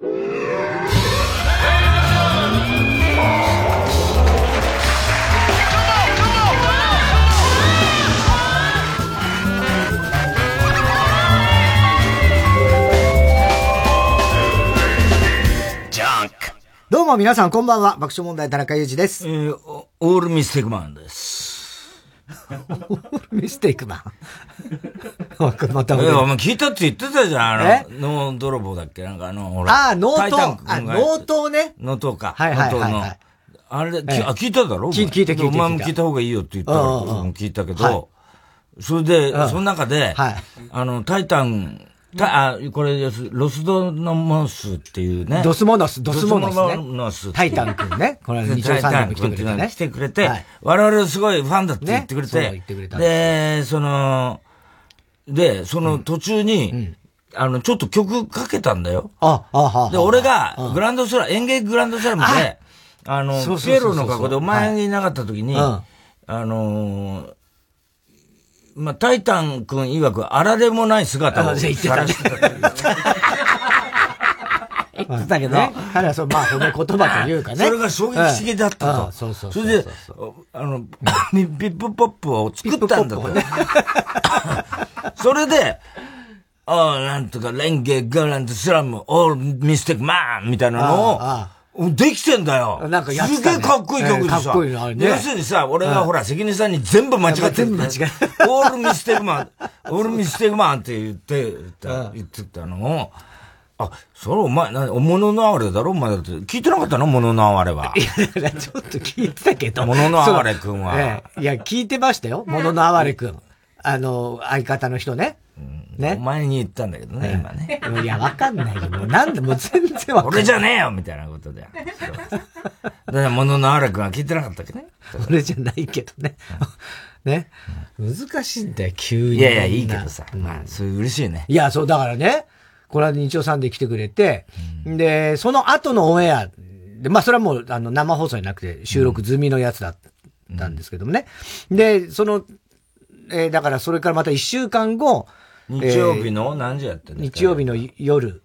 どうも皆さんこんばんは。爆笑問題田中裕二です。えー、オールミステイクマンです。オールミステイクマンまた俺。え、お前聞いたって言ってたじゃん、あの、脳泥棒だっけ？なんかあの、ほら。ああ、脳刀。あ、脳刀ね。脳刀か。はいはいはい、はい。あれ、えあ、聞いただろ？聞いた聞いた。お前も聞いた方がいいよって言ったから、聞いたけど、それで、その中で、あの、タイタンた、あ、これです。ロスドノモスっていうね。ドスモノス、ドスモノス、ね。ドスモノス。タイタン君ね。これ、日曜さん来てくれてね。来てくれて、はい、我々すごいファンだって言ってくれて。ね、言ってくれた。で、その、で、その途中に、うん、あの、ちょっと曲かけたんだよ。あ、あ、はで、俺が、グランドスラム、演芸グランドスラムで、あの、ピエロの格好でお前がいなかった時に、あのまあ、タイタン君曰く、あられもない姿を。言ってた。言ってたけど、彼はそう、まあ、褒め言葉というかね。それが衝撃的だったと。そうそうそれで、あの、ピップポップを作ったんだと。それで、ああ、なんとか、レンゲ、ガランド、スラム、オールミステックマンみたいなのを、できてんだよ。なんかやすげえかっこいい曲でさ。かっこいいのあれね。要するにさ、俺がほら、関根さんに全部間違って全部 間違えオールミステイクマン、オールミステイ クマンって言って、言ってたのを、あ、それお前、な、お物の哀れだろ？お前だって。聞いてなかったの？物の哀れは。いや、ちょっと聞いてたけど。物の哀れくんは。いや、聞いてましたよ。物の哀れくん。あの、相方の人ね。ね。お前に言ったんだけどね、今ね。いや、わかんないよ。もうなんで、もう全然わかんない。俺じゃねえよみたいなことで。だから物のあらくんは聞いてなかったっけね。俺じゃないけどね。ね。難しいんだよ、急に。いやいや、いいけどさ。まあ、それ嬉しいね。いや、そう、だからね。これは日曜さんで来てくれて、で、その後のオンエアで、まあ、それはもう、あの、生放送じゃなくて、収録済みのやつだったんですけどもね。で、その、えー、だからそれからまた一週間後、日曜日の何時やってん日曜日の夜、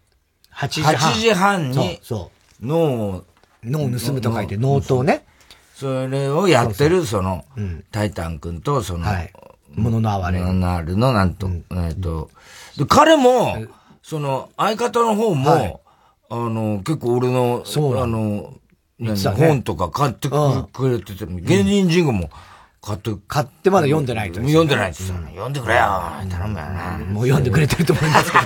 8時半。8時半に、そう。脳を、脳を盗むと書いて、脳刀ね。それをやってる、その、タイタン君と、その、はい。ものの哀れ。ものの哀れの、なんと、えっと、で、彼も、その、相方の方も、あの、結構俺の、あの、本とか買ってくれてて、芸人人も、買って、買ってまだ読んでないと。読んでないって言読んでくれよ頼むよな。もう読んでくれてると思いますけど。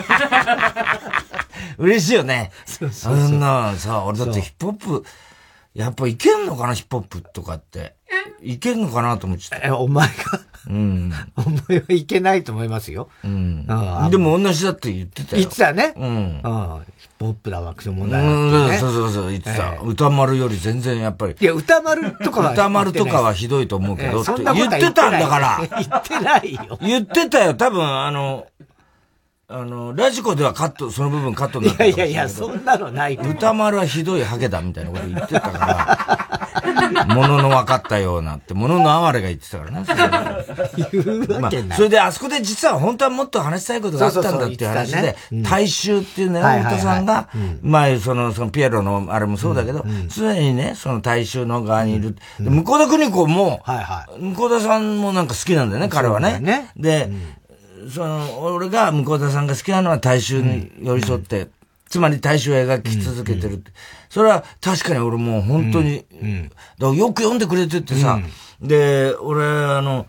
嬉しいよね。そうそうそんなさ、俺だってヒップホップ、やっぱいけんのかな、ヒップホップとかって。いけんのかなと思っちゃった。え、お前が？うん。お前はいけないと思いますよ。うん。でも同じだって言ってたよ。言ってたね。うん。ポップだ、爆笑問題、ね。うん、そうそうそう、言ってた、えー。歌丸より全然やっぱり。いや、歌丸とかは。歌丸とかはひどいと思うけど、えー、言ってたんだから。言ってないよ。言ってたよ、多分、あの、あの、ラジコではカット、その部分カットになっていやいやいや、そんなのない。歌丸はひどいハゲだみたいなこと言ってたから、ものの分かったようなって、ものの哀れが言ってたからね。言うわけない、まあ。それであそこで実は本当はもっと話したいことがあったんだっていう話で、大衆っていうね、太田さんが、前、その、そのピエロのあれもそうだけど、常にね、その大衆の側にいる。向田邦子も、向田さんもなんか好きなんだよね、彼はね。で、その、俺が向田さんが好きなのは大衆に寄り添って、つまり大衆を描き続けてるって。それは確かに俺もう本当に、だよく読んでくれててさ、で、俺、あの、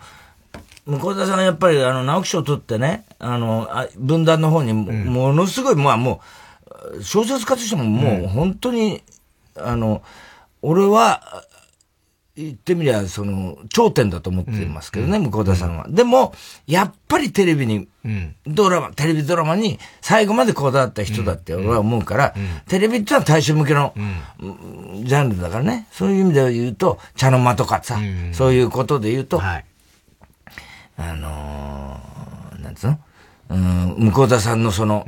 向田さんやっぱりあの、直木賞取ってね、あの、分断の方にものすごい、まあもう、小説家としてももう本当に、あの、俺は、言ってみりゃ、その、頂点だと思ってますけどね、うん、向田さんは。でも、やっぱりテレビに、ドラマ、テレビドラマに最後までこだわった人だって俺は思うから、テレビってのは大衆向けの、ジャンルだからね。そういう意味で言うと、茶の間とかさ、そういうことで言うと、はい、あのー、なんつうの？うん、向田さんのその、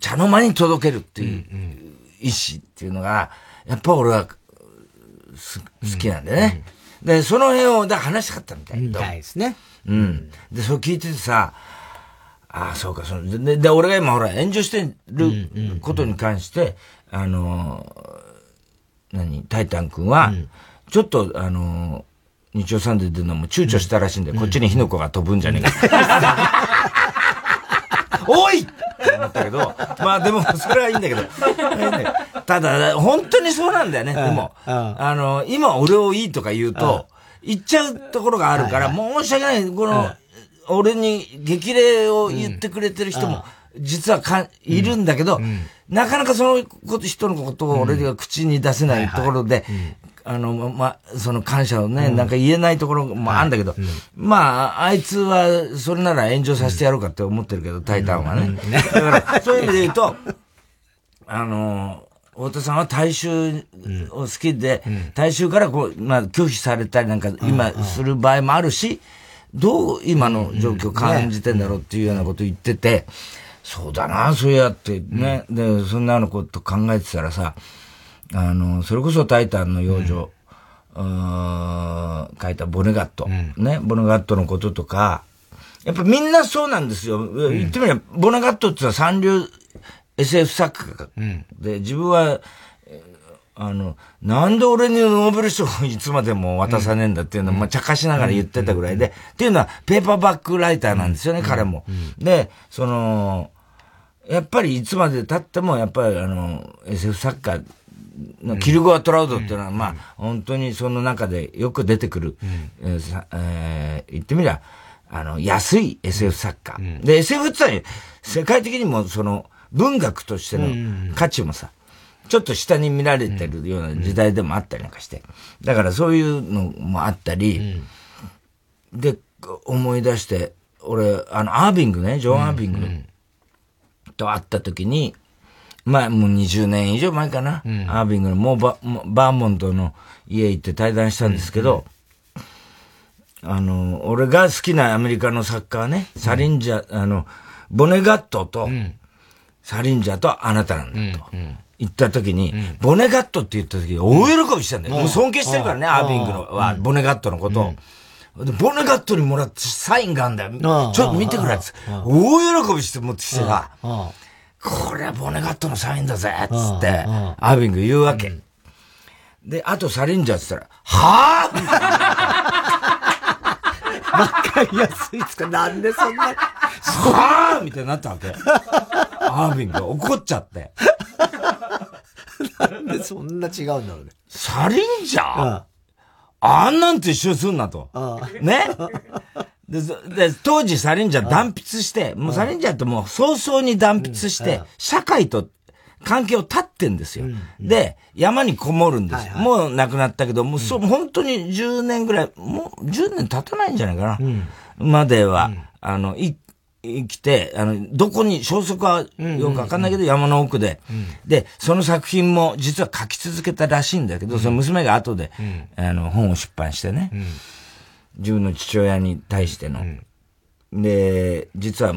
茶の間に届けるっていう意志っていうのが、やっぱ俺は好きなんでね。うん、で、その辺を、だ話したかったみたい。みたいですね。うん。で、それ聞いててさ、ああ、そうか、その、で、で、俺が今ほら、炎上してることに関して、あのー、何、タイタン君は、ちょっと、あのー、日曜サンデーでのも躊躇したらしいんで、こっちに火の粉が飛ぶんじゃねえか。おいって思ったけど、まあでも、それはいいんだけど。ただ、本当にそうなんだよね。でも、あの、今俺をいいとか言うと、言っちゃうところがあるから、申し訳ない。この、俺に激励を言ってくれてる人も、実はか、いるんだけど、なかなかその人のことを俺が口に出せないところで、あの、ま、その感謝をね、なんか言えないところもあるんだけど、まあ、あいつは、それなら炎上させてやろうかって思ってるけど、タイタンはね。だから、そういう意味で言うと、あの、太田さんは大衆を好きで、大衆からこう、まあ、拒否されたりなんか、今する場合もあるし、どう今の状況を感じてんだろうっていうようなこと言ってて、そうだな、そうやってね、で、そんなのこと考えてたらさ、あの、それこそタイタンの幼女、うん、書いたボネガット、うん、ね、ボネガットのこととか、やっぱみんなそうなんですよ。言ってみれば、ボネガットってのは三流 SF 作家で、自分は、あの、なんで俺にノーベル賞をいつまでも渡さねえんだっていうのを、まあ、茶化しながら言ってたぐらいで、っていうのは、ペーパーバックライターなんですよね、彼も。で、その、やっぱりいつまで経っても、やっぱりあの、SF 作家キルゴア・トラウドっていうのは、まあ、本当にその中でよく出てくる、えーえー、言ってみりゃ、あの、安い SF 作家。で、SF ってのは、世界的にもその、文学としての価値もさ、ちょっと下に見られてるような時代でもあったりなんかして。だからそういうのもあったり、で、思い出して、俺、あの、アービングね、ジョン・アービングと会った時に、まあ、もう20年以上前かな。うん、アービングの、もうババーモントの家行って対談したんですけど、うん、あの、俺が好きなアメリカのサッカーね、サリンジャー、あの、ボネガットと、サリンジャーとあなたなんだと。言った時に、ボネガットって言った時大喜びしたんだよ。もう尊敬してるからね、アービングのは、ボネガットのことを。で、ボネガットにもらってサインがあんだよ。ちょっと見てくれって。大喜びして持ってきてさ、これはボネガットのサインだぜっつって、アービング言うわけ。で、あとサリンジャーって言ったら、はぁ わかりやすいっつか、なんでそんな。はぁみたいになったわけ。アービング怒っちゃって。なんでそんな違うんだろうね。サリンジャー、あんなんと一緒にすんなと。ね？で、で、当時サリンジャー断筆して、もうサリンジャーってもう早々に断筆して、社会と関係を断ってんですよ。で、山にこもるんです。よ。もう亡くなったけど、もうそ、本当に10年ぐらい、もう10年経たないんじゃないかな。までは、あの、い、生きて、あの、どこに、消息はよくわかんないけど、山の奥で、で、その作品も実は書き続けたらしいんだけど、その娘が後で、あの、本を出版してね。自分の父親に対しての。うん、で、実は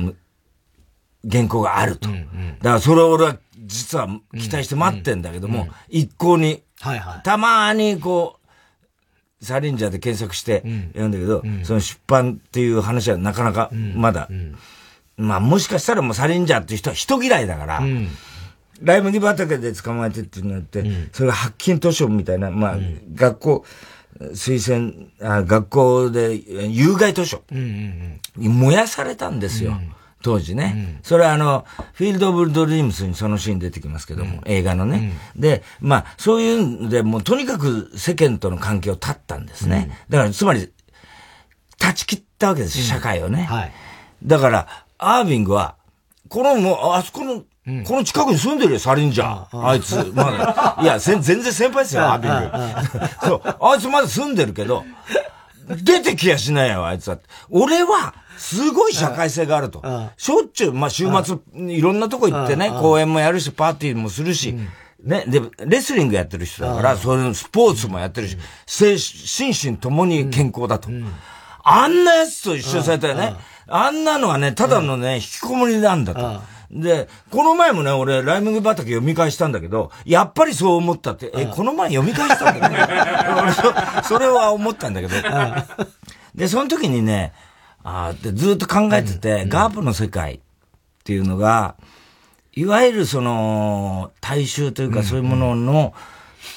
原稿があると。うんうん、だからそれを俺は実は期待して待ってんだけども、うん。うん、一向に、はいはい、たまにこう、サリンジャーで検索して読んだけど、うん、その出版っていう話はなかなかまだ、まあもしかしたらもうサリンジャーっていう人は人嫌いだから、ライ麦畑で捕まえてってなって、それが発禁図書みたいな、まあ、学校、推薦あ、学校で有害図書。に燃やされたんですよ。うん。当時ね、うん、それはあの、フィールド・オブ・ドリームスにそのシーン出てきますけども、うん、映画のね、うん、で、まあ、そういうんで、もうとにかく世間との関係を断ったんですね。だから、つまり、断ち切ったわけです、社会をね。はい、だから、アービングは、このもう、あそこのこの近くに住んでるよ、サリンジャー。あいつ、まだ。いや、全然先輩ですよ、アビング。そう。あいつまだ住んでるけど、出てきやしないよ、あいつは。俺は、すごい社会性があると。しょっちゅう、まあ、週末、いろんなとこ行ってね、公演もやるし、パーティーもするし、ね、で、レスリングやってる人だから、それスポーツもやってるし、精心身ともに健康だと。あんな奴と一緒されたよね。あんなのはね、ただのね、引きこもりなんだと。で、この前もね、俺、ライムグ畑読み返したんだけど、やっぱりそう思ったって、え、この前読み返したんだね。そそれは思ったんだけど。で、その時にね、あでずっと考えてて、ガープの世界っていうのが、いわゆるその、大衆というかそういうものの、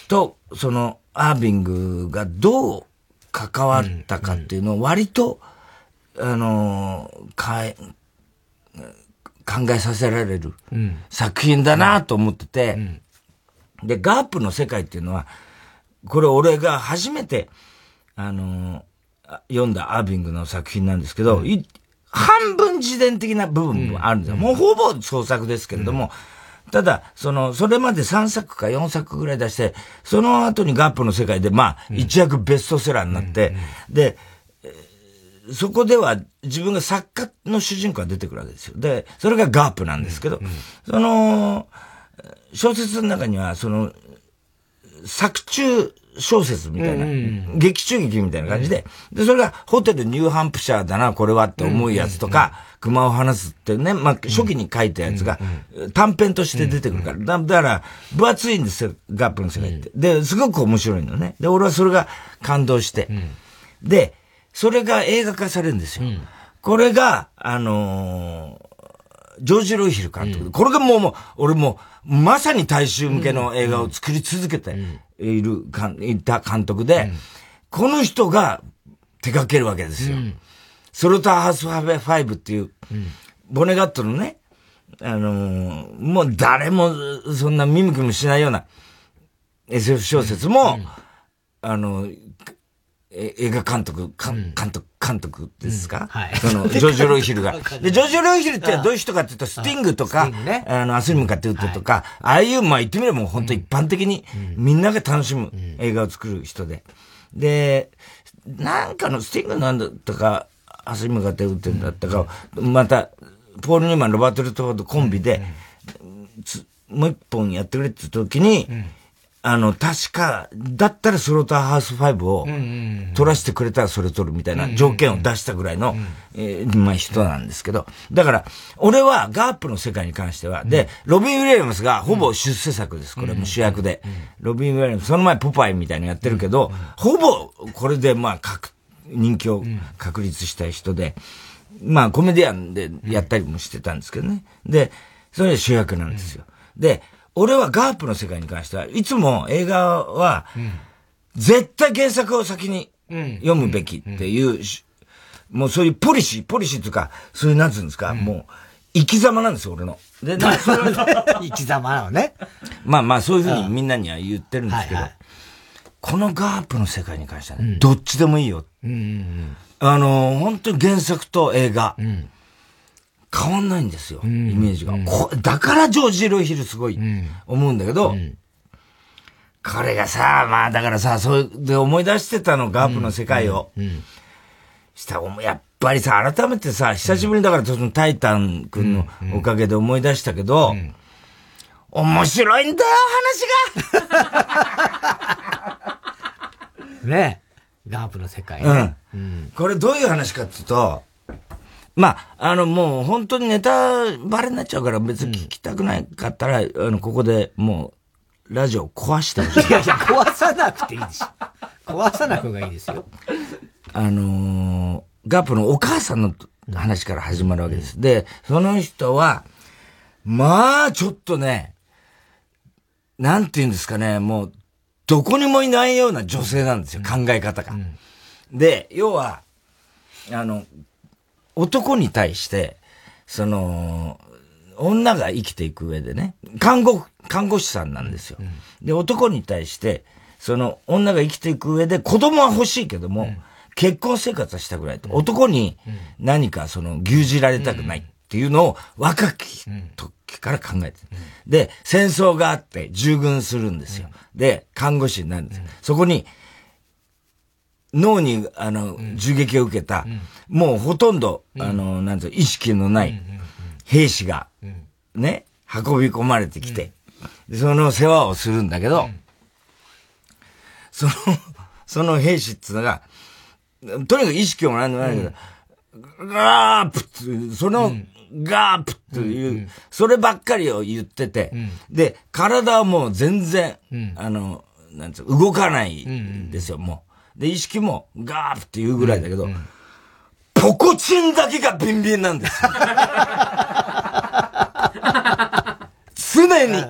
と、その、アービングがどう関わったかっていうのを割と、あの、かえ、考えさせられる作品だなと思ってて、で、ガープの世界っていうのは、これ俺が初めて、あの読んだアービングの作品なんですけど、うん、半分自伝的な部分もあるんですよ。もうほぼ創作ですけれども、ただ、その、それまで3作か4作ぐらい出して、その後にガップの世界で、まあ、一躍ベストセラーになって、で、そこでは自分が作家の主人公が出てくるわけですよ。で、それがガープなんですけど、その、小説の中には、その、作中小説みたいな、劇中劇みたいな感じで、で、それがホテルニューハンプシャーだな、これはって思うやつとか、熊を離すってね、まあ、初期に書いたやつが、短編として出てくるから。だだから、分厚いんですよ、ガップの世界って。で、すごく面白いのね。で、俺はそれが感動して。で、それが映画化されるんですよ。これが、あのー、ジョージ・ロイヒル監督。で、これがもう、もう、俺も、まさに大衆向けの映画を作り続けている、かん、いた監督で、この人が手掛けるわけですよ。ソルターハウスファイブっていう、ボネガットのね、あのー、もう誰もそんな見向きもしないような SF 小説も、あの、映画監督、監督、監督ですか、はい。その、ジョージ・ロイヒルが。で、ジョージ・ロイヒルってどういう人かっていうと、スティングとか、あの、アスリムカって言ってとか、ああいう、まあ言ってみればもう本当一般的に、みんなが楽しむ映画を作る人で。で、なんかのスティングなんだったか、アスリムカって言ってんだったか、また、ポール・ニーマン、ロバート・ルトフォードコンビで、もう一本やってくれって時に、あの、確か、だったらスローターハウス5を取らせてくれたらそれ取るみたいな条件を出したぐらいの、えー、まあ人なんですけど。だから、俺はガープの世界に関しては、で、ロビン・ウィリアムスがほぼ出世作です。これも主役で。ロビン・ウィリアムス、その前ポパイみたいにやってるけど、ほぼこれでまあ、人気を確立した人で、まあコメディアンでやったりもしてたんですけどね。で、それで主役なんですよ。で、俺はガープの世界に関しては、いつも映画は、絶対原作を先に読むべきっていう、もうそういうポリシー、ポリシーというか、そういう、なんつうんですか、もう、生き様なんですよ、俺の。で、なそれ 生き様なのね。まあまあ、そういうふうにみんなには言ってるんですけど、このガープの世界に関してはね、どっちでもいいよ。あの、本当に原作と映画。変わんないんですよ、イメージが。だからジョージ・ロイヒルすごい、思うんだけど、これがさ、まあだからさ、そうで思い出してたの、ガープの世界を。したやっぱりさ、改めてさ、久しぶりだからそのタイタン君のおかげで思い出したけど、面白いんだよ、話が。ね。ガープの世界ね、うん。これどういう話かっていうと、まあ、あの、もう本当にネタバレになっちゃうから別に聞きたくないかったら、うん、あの、ここでもう、ラジオ壊してほしい。いやいや、壊さなくていいでしょ。壊さなくがいいですよ。あのー、ガップのお母さんの話から始まるわけです。で、その人は、まあ、ちょっとね、なんて言うんですかね、もう、どこにもいないような女性なんですよ、考え方が。うん、で、要は、あの、男に対して、その、女が生きていく上でね、看護、看護師さんなんですよ。で、男に対して、その女が生きていく上で子供は欲しいけども、うん、結婚生活はしたくないと。男に何かその牛耳られたくないっていうのを若き時から考えてる。で、戦争があって従軍するんですよ。で、看護師になるんです。そこに脳に、あの、銃撃を受けた、もうほとんど、あの、なんていう意識のない兵士が、ね、運び込まれてきて、その世話をするんだけど、その、その兵士ってのが、とにかく意識もなんでもないけど、ガープって、その、ガープっていう、そればっかりを言ってて、で、体はもう全然、あの、なんつう、動かないんですよ、もう。で、意識もガーッって言うぐらいだけど、うんうん、ポコチンだけがビンビンなんですよ。常に、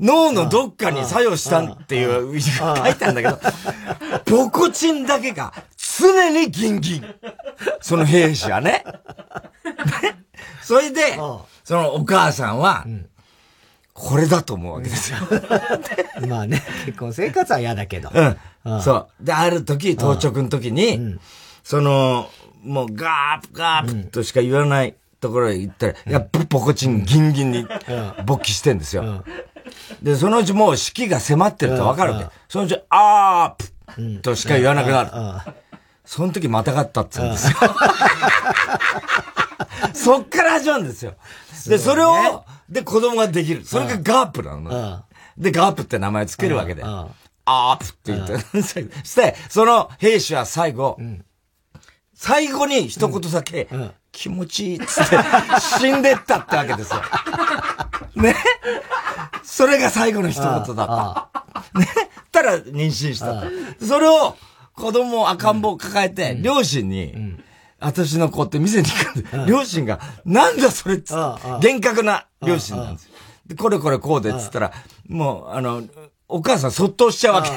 脳のどっかに作用したっていう、書いたんだけど、ポコチンだけが常にギンギン。その兵士はね。それで、そのお母さんは、これだと思うわけですよ。まあね、結婚生活は嫌だけど。うん。そう。で、ある時、当直の時に、その、もうガープガープとしか言わないところへ行ったら、やっぱポコチンギンギンに勃起してんですよ。で、そのうちもう式が迫ってるとわかるわけ。そのうち、あープとしか言わなくなる。その時またがったって言うんですよ。そっから始まるんですよ。で、それを、で、子供ができる。それがガープなの。で、ガープって名前つけるわけで。アープって言って。そ して、その兵士は最後、最後に一言だけ、気持ちいいっつって死んでったってわけですよ。ね？それが最後の一言だった。ね？たら妊娠した。それを子供赤ん坊抱えて、両親に、私の子って店に行くんで、両親が、なんだそれっつって、厳格な両親なんですよ。で、これこれこうでっつったら、もう、あの、お母さんそっとしちゃうわけ。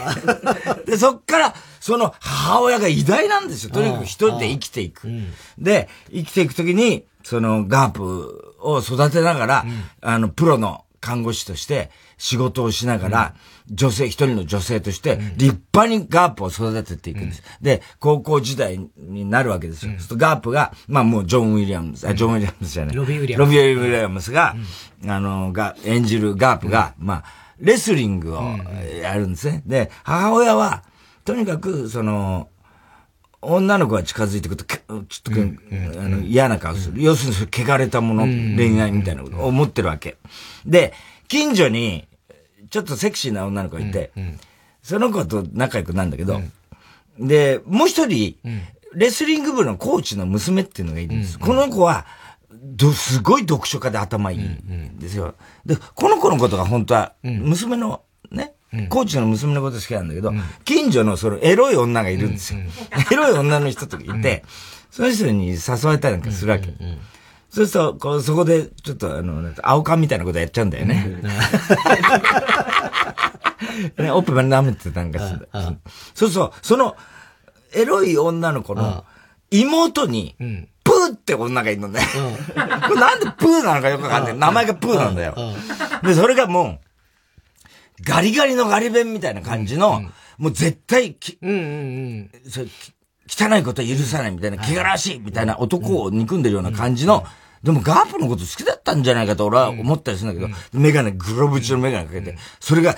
で、そっから、その母親が偉大なんですよ。とにかく一人で生きていく。で、生きていくときに、そのガープを育てながら、あの、プロの看護師として仕事をしながら、女性、一人の女性として、立派にガープを育てていくんです。で、高校時代になるわけですよ。そうガープが、まあもうジョン・ウィリアムズ、あ、ジョン・ウィリアムズじゃない。ロビー・ウィリアムズ。ロビー・ウィリアムズが、あの、が、演じるガープが、まあ、レスリングをやるんですね。で、母親は、とにかく、その、女の子が近づいてくると、ちょっと、あの嫌な顔する。要するに、汚れたもの、恋愛みたいなことを思ってるわけ。で、近所に、ちょっとセクシーな女の子がいて、その子と仲良くなるんだけど、で、もう一人、レスリング部のコーチの娘っていうのがいるんです。この子は、ど、すごい読書家で頭いいんですよ。で、この子のことが本当は、娘の、ね、コーチの娘のこと好きなんだけど、近所のそのエロい女がいるんですよ。エロい女の人とかいて、その人に誘われたりなんかするわけ。そうすると、こう、そこで、ちょっと、あの、青缶みたいなことやっちゃうんだよね。ね、オップまで舐めてたんかする。そうそう、その、エロい女の子の妹に、プーって女がいるのね。これなんでプーなのかよくわかんない。名前がプーなんだよ。で、それがもう、ガリガリのガリ弁みたいな感じの、もう絶対き、うんうんうん、汚いこと許さないみたいな、汚らしいみたいな男を憎んでるような感じの、でもガープのこと好きだったんじゃないかと俺は思ったりするんだけど、メガネ、グロブチのメガネかけて、それが、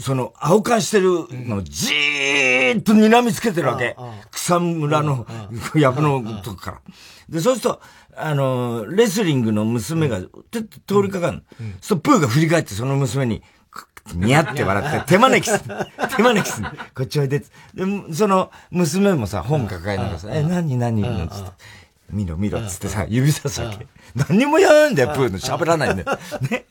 その、青缶してるのをじーっと睨みつけてるわけ。草むらの、やぶのとこから。で、そうすると、あの、レスリングの娘が、通りかかるの。そうプーが振り返ってその娘に、にゃって笑って、手招きする。手招きする。こっちおいで。で、その、娘もさ、本抱えながらさ、え、何何？何つって。見ろ見ろっつってさ、指さすわけ。何にもやらんだよ、プーの。喋らないんだよ。ね。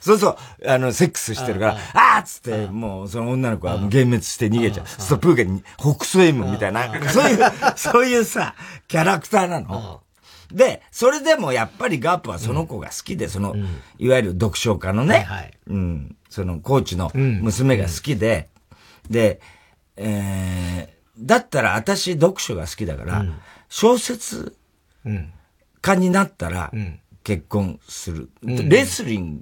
そうそう、あの、セックスしてるから、あーっつって、もう、その女の子は幻滅して逃げちゃう。そう、プーが北総 M みたいな、そういう、そういうさ、キャラクターなの。で、それでもやっぱりガープはその子が好きで、その、いわゆる読書家のね、うん、そのコーチの娘が好きで、で、えー、だったら私読書が好きだから、小説家になったら、結婚する、レスリン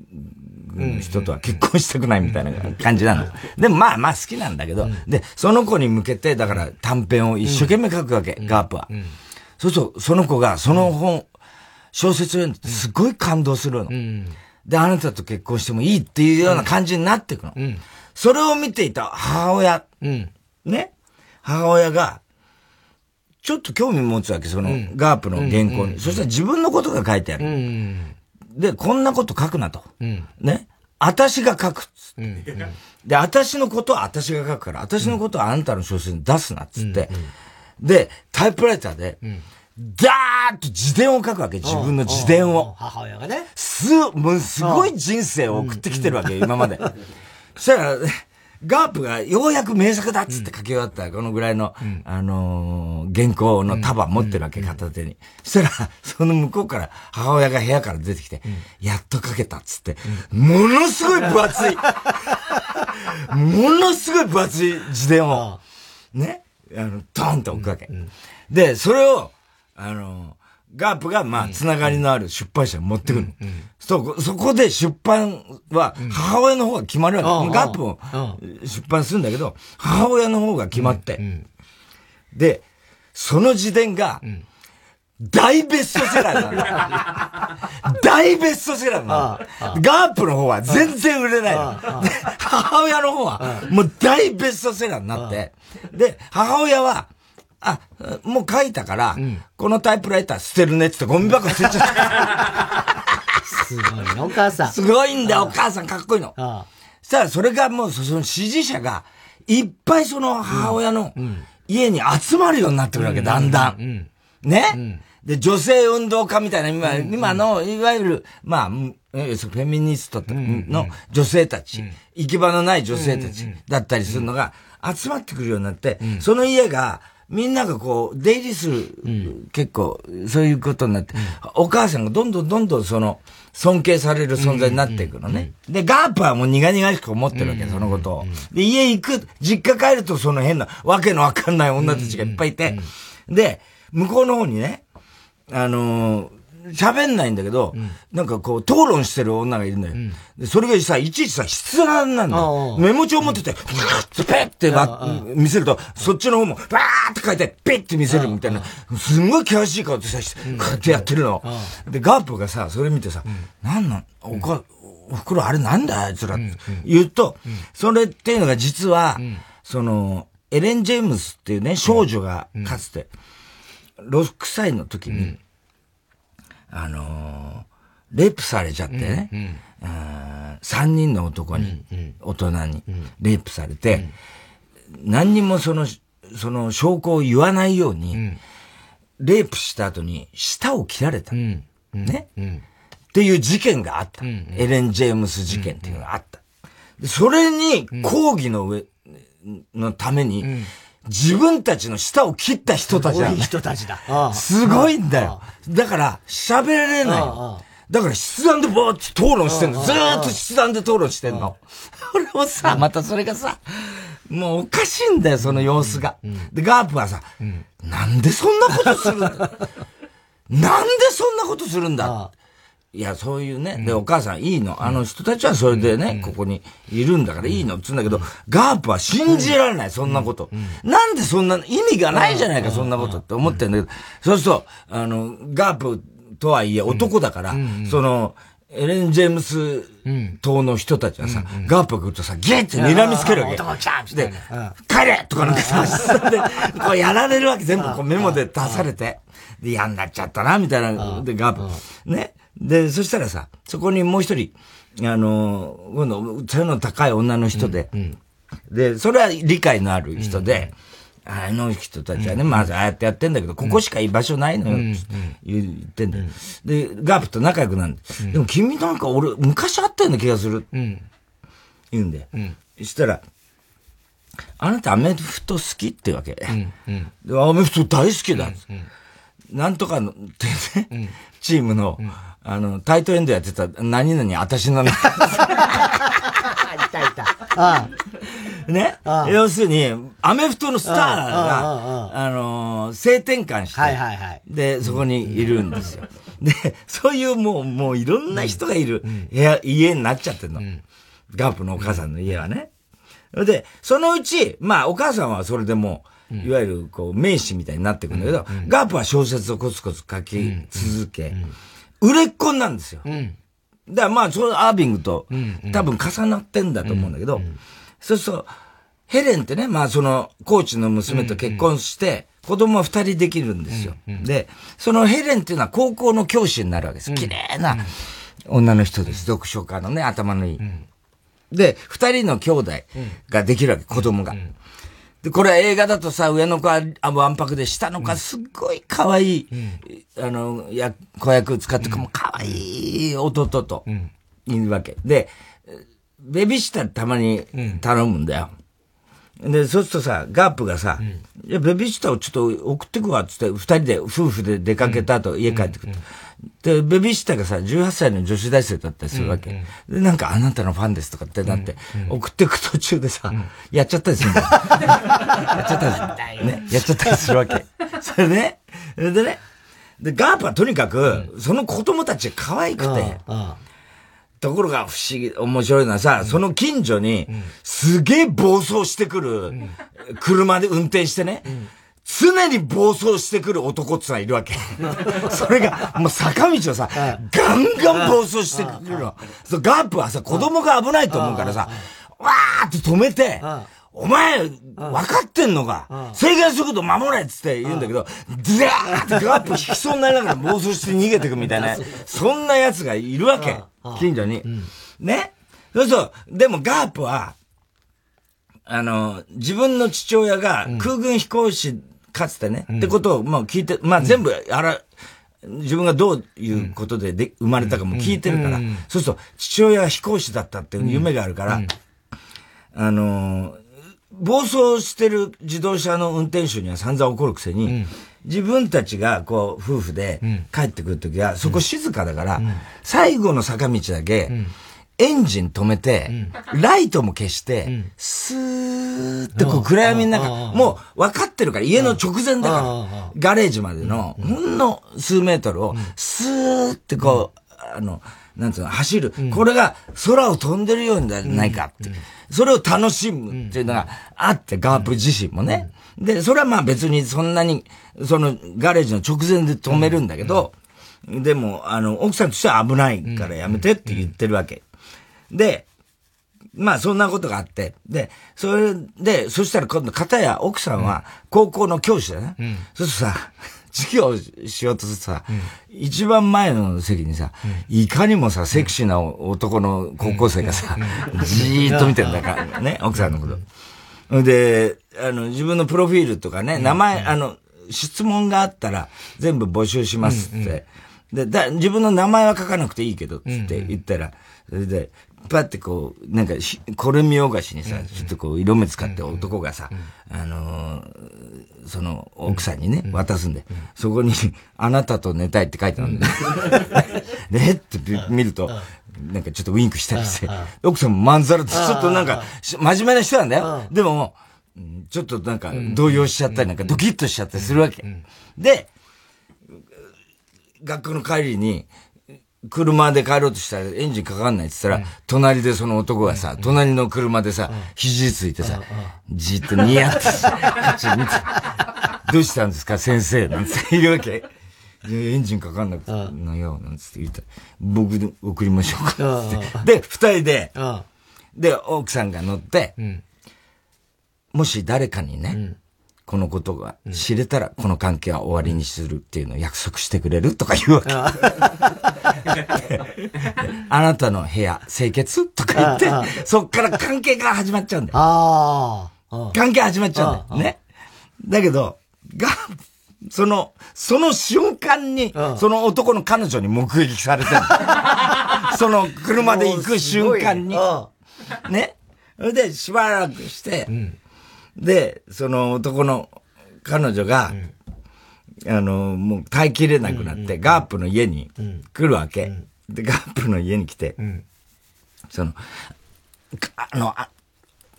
グの人とは結婚したくないみたいな感じなの。でもまあまあ好きなんだけど、で、その子に向けて、だから短編を一生懸命書くわけ、ガープは。そうすると、その子がその本、小説を読んですごい感動するの。で、あなたと結婚してもいいっていうような感じになっていくの。それを見ていた母親、ね、母親が、ちょっと興味持つわけ、その、ガープの原稿に。そしたら自分のことが書いてある。で、こんなこと書くなと。ね。私が書くっつって。で、私のことは私が書くから、私のことはあんたの小説に出すなっつって。で、タイプライターで、ダーッと自伝を書くわけ、自分の自伝を。母親がね。す、もうすごい人生を送ってきてるわけ、今まで。そしたら、ガープがようやく名作だっつって書き終わったこのぐらいの、あの原稿の束持ってるわけ、片手に。そしたら、その向こうから母親が部屋から出てきて、やっと書けたっつって、ものすごい分厚い、ものすごい分厚い自伝を、ね、あの、ドーンと置くわけ。で、それを、あの、ガープが、まあ、つながりのある出版社に持ってくる。そこ、そこで出版は、母親の方が決まるわけ。ガープも出版するんだけど、母親の方が決まって。で、その自伝が、大ベストセラーなんだ。大ベストセラーなんだ。ガープの方は全然売れないの。母親の方は、もう大ベストセラーになって、で、母親は、あ、もう書いたから、うん、このタイプライター捨てるねってゴミ箱捨てちゃった。すごいお母さん。すごいんだよ、お母さん。かっこいいの。そしたらそれがもう、その支持者が、いっぱいその母親の家に集まるようになってくるわけ、だんだん。ね、で、女性運動家みたいな、今、今の、いわゆる、まあ、フェミニストの女性たち、行き場のない女性たちだったりするのが集まってくるようになって、その家が、みんながこう、出入りする、うん、結構、そういうことになって、うん、お母さんがどんどんどんどんその、尊敬される存在になっていくのね。で、ガープはもう苦々しく思ってるわけ、そのことを。で、家行く、実家帰るとその変な、わけのわかんない女たちがいっぱいいて、で、向こうの方にね、あのー喋んないんだけど、うん、なんかこう、討論してる女がいるんだよ。うん、でそれがさ、いちいちさ、筆談なんだよ。メモ帳持ってて、ふわーってペッって見せると、そっちの方も、バーって書いて、ペッって見せるみたいな、すんごい険しい顔でさ、こうやってやってるの。で、ガープがさ、それ見てさ、なんなん、おか、お袋あれなんだ？あいつらって言うと、それっていうのが実は、その、エレン・ジェームスっていうね、少女がかつて、6歳の時に、あのー、レイプされちゃってね、うんうん、3人の男に、うんうん、大人に、レイプされて、うん、何にもその、その証拠を言わないように、うん、レイプした後に舌を切られた。ね、っていう事件があった、エレン・ジェームス事件っていうのがあった。それに抗議の上、のために、自分たちの舌を切った人たちだ。すごい人たちだ。すごいんだよ。だから、喋れないだから、筆談でぼーって討論してんの。ずーっと筆談で討論してんの。これをさ、またそれがさ、もうおかしいんだよ、その様子が。で、ガープはさ、なんでそんなことするんだ？なんでそんなことするんだ？いや、そういうね。で、お母さんいいの。あの人たちはそれでね、ここにいるんだからいいの。っつうんだけど、ガープは信じられない、そんなこと。なんでそんな、意味がないじゃないか、そんなことって思ってんだけど、そうすると、あの、ガープとはいえ男だから、その、エレン・ジェームス党の人たちはさ、ガープが来るとさ、ゲーって睨みつけるわけ。男来たで、帰れとかなんかさ、で、こうやられるわけ、全部こうメモで出されて。で、嫌になっちゃったな、みたいな。で、ガープ。ね。で、そしたらさ、そこにもう一人、あの、今度、背の高い女の人で、うんうん、で、それは理解のある人で、うんうん、あの人たちはね、まずああやってやってんだけど、ここしか居場所ないのよ、言ってんだよ。で、ガープと仲良くなるでも君なんか俺、昔会ったような気がする。言うんで。そしたら、あなたアメフト好きってわけ。でアメフト大好きだ。なんとかの、ってね、チームの、あの、タイトエンドやってた、何々、私の 名前。いたいた。ああ。ね？ああ。要するに、アメフトのスターが、あの性転換して、はいはいはい、で、そこにいるんですよ。で、そういうもう、もういろんな人がいる部屋、家になっちゃってるの。ガープのお母さんの家はね。で、そのうち、まあ、お母さんはそれでもう、いわゆる、こう、名士みたいになってくるんだけど、ガープは小説をコツコツ書き続け、売れっ子なんですよ。うん、だからまあ、そのアービングと、多分重なってんだと思うんだけど、そうすると、ヘレンってね、まあその、コーチの娘と結婚して、子供は二人できるんですよ。で、そのヘレンっていうのは高校の教師になるわけです。綺麗な女の人です。読書家のね、頭のいい。で、二人の兄弟ができるわけ、子供が。で、これは映画だとさ、上の子はわんぱくで、下の子はすっごい可愛い、うん、あの、や、子役使ってくも可愛い弟と、いるわけ。で、ベビーシッターたまに頼むんだよ。で、そうするとさ、ガープがさ、いや、ベビーシッターをちょっと送ってくわ、つって、二人で、夫婦で出かけた後、家帰ってくる。で、ベビーシッターがさ、18歳の女子大生だったりするわけ。で、なんか、あなたのファンですとかってなって、送ってく途中でさ、やっちゃったりするんだよ。やっちゃったりする。ね、やっちゃったりするわけ。それね、でね、で、ガープはとにかく、その子供たちが可愛くて、ところが不思議、面白いのはさ、その近所に、すげえ暴走してくる、車で運転してね、常に暴走してくる男ってのがいるわけ。それが、もう坂道をさ、ガンガン暴走してくるの。ガープはさ、子供が危ないと思うからさ、わーって止めて、お前、分かってんのか？制限速度守れっつって言うんだけど、ずらーってガープ引きそうになりながら暴走して逃げてくみたいな、そんな奴がいるわけ。近所に。ね？そうそう。でもガープは、あの、自分の父親が空軍飛行士かつてね、ってことを、まあ聞いて、まあ全部、あら、自分がどういうことでで生まれたかも聞いてるから、そうすると父親は飛行士だったっていう夢があるから、あの暴走してる自動車の運転手には散々怒るくせに、うん、自分たちがこう夫婦で帰ってくるときは、そこ静かだから、うん、最後の坂道だけ、エンジン止めて、ライトも消して、スーってこう暗闇の中、もう分かってるから、家の直前だから、ガレージまでの、ほんの数メートルを、スーってこう、あの、なんつうの、走る。これが空を飛んでるようにならないかって。それを楽しむっていうのがあって、ガープ自身もね。で、それはまあ別にそんなに、そのガレージの直前で止めるんだけど、でも、あの、奥さんとしては危ないからやめてって言ってるわけ。で、まあそんなことがあって、で、それで、そしたら今度、片や奥さんは高校の教師だね。うん、そうするとさ、授業しようとするとさ、うん、一番前の席にさ、うん、いかにもさ、セクシーな男の高校生がさ、じーっと見てんだから、ね、奥さんのこと。で、あの、自分のプロフィールとかね、名前、あの、質問があったら全部募集しますって。で、だ、自分の名前は書かなくていいけど、つって言ったら、それで、パってこう、なんかこれ見よがしにさ、ちょっとこう、色目使って男がさ、あのー、その、奥さんにね、渡すんで、そこに、あなたと寝たいって書いてあるんで、ねって見ると、なんかちょっとウィンクしたりして、奥さんもまんざらで、ちょっとなんか、真面目な人なんだよ。でも、ちょっとなんか動揺しちゃったり、なんかドキッとしちゃったりするわけ。で、学校の帰りに、車で帰ろうとしたらエンジンかかんないって言ったら、隣でその男がさ、隣の車でさ、肘ついてさ、じっとニヤってどうしたんですか先生なんて言うわけ？エンジンかかんなくて、なよ、なんつって言った。ら、僕で送りましょうか。で、二人で、で、奥さんが乗って、もし誰かにね、このことが知れたら、この関係は終わりにするっていうのを約束してくれるとか言うわけ。あ なたの部屋、清潔とか言って、そっから関係が始まっちゃうんだよ。関係始まっちゃうんだよ。ね。だけど、が、その、その瞬間に、その男の彼女に目撃されてる。その車で行く瞬間に。ね。それで、しばらくして、で、その男の彼女が、あの、もう耐えきれなくなって、ガープの家に来るわけ。で、ガープの家に来て、その、あの、あ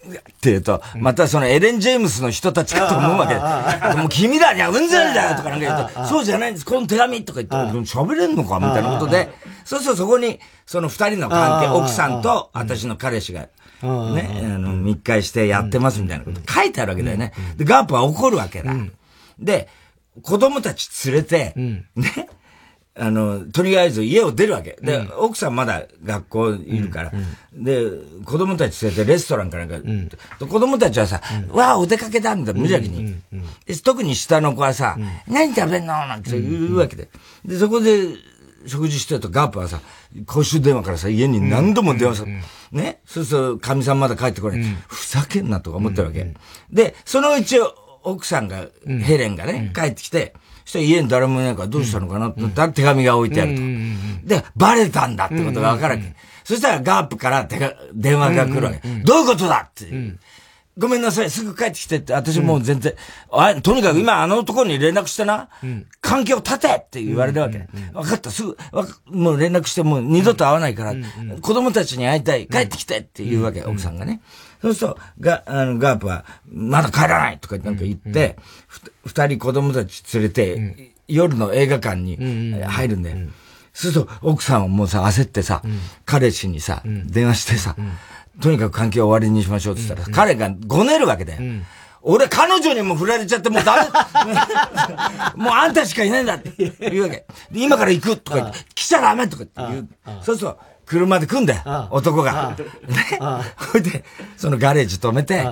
って言うと、またそのエレン・ジェームスの人たちかと思うわけ。もう君らにはうんざりだよとかなんか言うと、そうじゃないんです、この手紙とか言って、喋れんのかみたいなことで、そうするとそこに、その二人の関係、奥さんと私の彼氏が、ね、あの、密会してやってますみたいなこと書いてあるわけだよね。で、ガープは怒るわけだ。で、子供たち連れて、ね、あの、とりあえず家を出るわけ。で、奥さんまだ学校いるから。で、子供たち連れてレストランかなんか、子供たちはさ、わあ、お出かけだんだ、無邪気に。特に下の子はさ、何食べんの？なんて言うわけで。で、そこで、食事してるとガープはさ、公衆電話からさ、家に何度も電話さ、ね？そうすると、神さんまだ帰ってこない。ふざけんなとか思ってるわけ。で、そのうち奥さんが、ヘレンがね、帰ってきて、そしたら家に誰もいないからどうしたのかなって、手紙が置いてあると。で、バレたんだってことがわかるわけ。そしたらガープから電話が来るわけ。どういうことだって。ごめんなさい、すぐ帰ってきてって、私もう全然、あとにかく今あの男に連絡してな、関係を立てって言われるわけ。分かった、すぐ、もう連絡してもう二度と会わないから、子供たちに会いたい、帰ってきてって言うわけ、奥さんがね。そうすると、が、あの、ガープは、まだ帰らないとかなんか言って、二人子供たち連れて、夜の映画館に入るんだよ。そうすると、奥さんはもうさ、焦ってさ、彼氏にさ、電話してさ、とにかく関係を終わりにしましょうって言ったら、うん、彼がごねるわけだよ。うん、俺、彼女にも振られちゃってもうダメ。もうあんたしかいないんだって。言うわけ。今から行くとか言って、来ちゃダメとかって言う。そうすると、車で来んだよ、男が。ね。ほいで、そのガレージ止めて、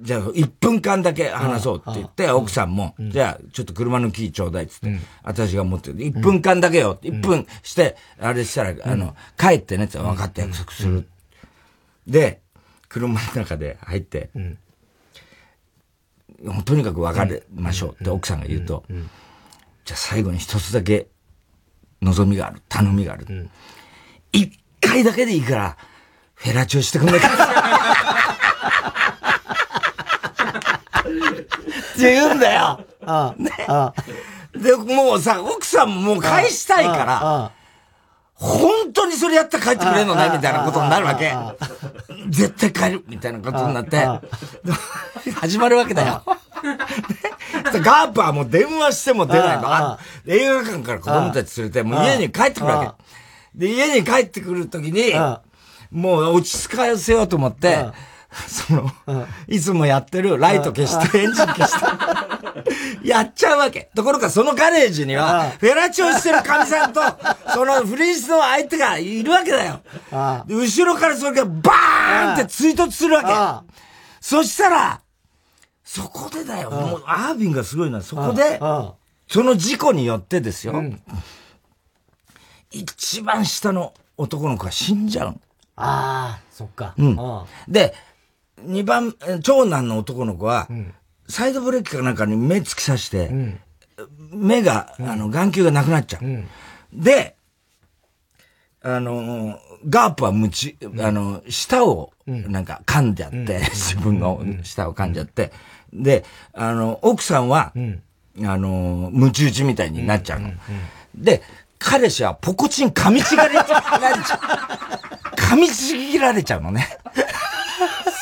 じゃあ、1分間だけ話そうって言って、奥さんも、じゃあ、ちょっと車のキーちょうだいっつって、私が持ってる。1分間だけよ。1分して、あれしたら、あの、帰ってねって分かって約束する。で、車の中で入って、うん、とにかく別れましょうって奥さんが言うと、じゃあ最後に一つだけ望みがある、頼みがある。一、回だけでいいから、フェラチオしてくんないか。って言うんだよ。ね。で、もうさ、奥さんももう返したいから、本当にそれやったら帰ってくれんのねみたいなことになるわけ。絶対帰るみたいなことになって、始まるわけだよ。ガープはもう電話しても出ないの。映画館から子供たち連れて、もう家に帰ってくるわけ。で、家に帰ってくるときに、もう落ち着かせようと思って、その、いつもやってるライト消して、エンジン消して、やっちゃうわけ。ところがそのガレージには、フェラチオしてる神さんと、そのフリースの相手がいるわけだよ。で後ろからそれがバーンって追突するわけ。そしたら、そこでだよ。もうアービンがすごいな。そこで、その事故によってですよ。一番下の男の子が死んじゃう。ああ、そっか。うん。で、二番、長男の男の子は、サイドブレーキかなんかに目突き刺して、目が、あの、眼球がなくなっちゃう。で、あの、ガープはむち、あの、舌を、なんか噛んじゃって、自分の舌を噛んじゃって、で、あの、奥さんは、あの、ムチ打ちみたいになっちゃうの。で、彼氏はポコチン噛みちがれちゃう。噛みちぎられちゃうのね。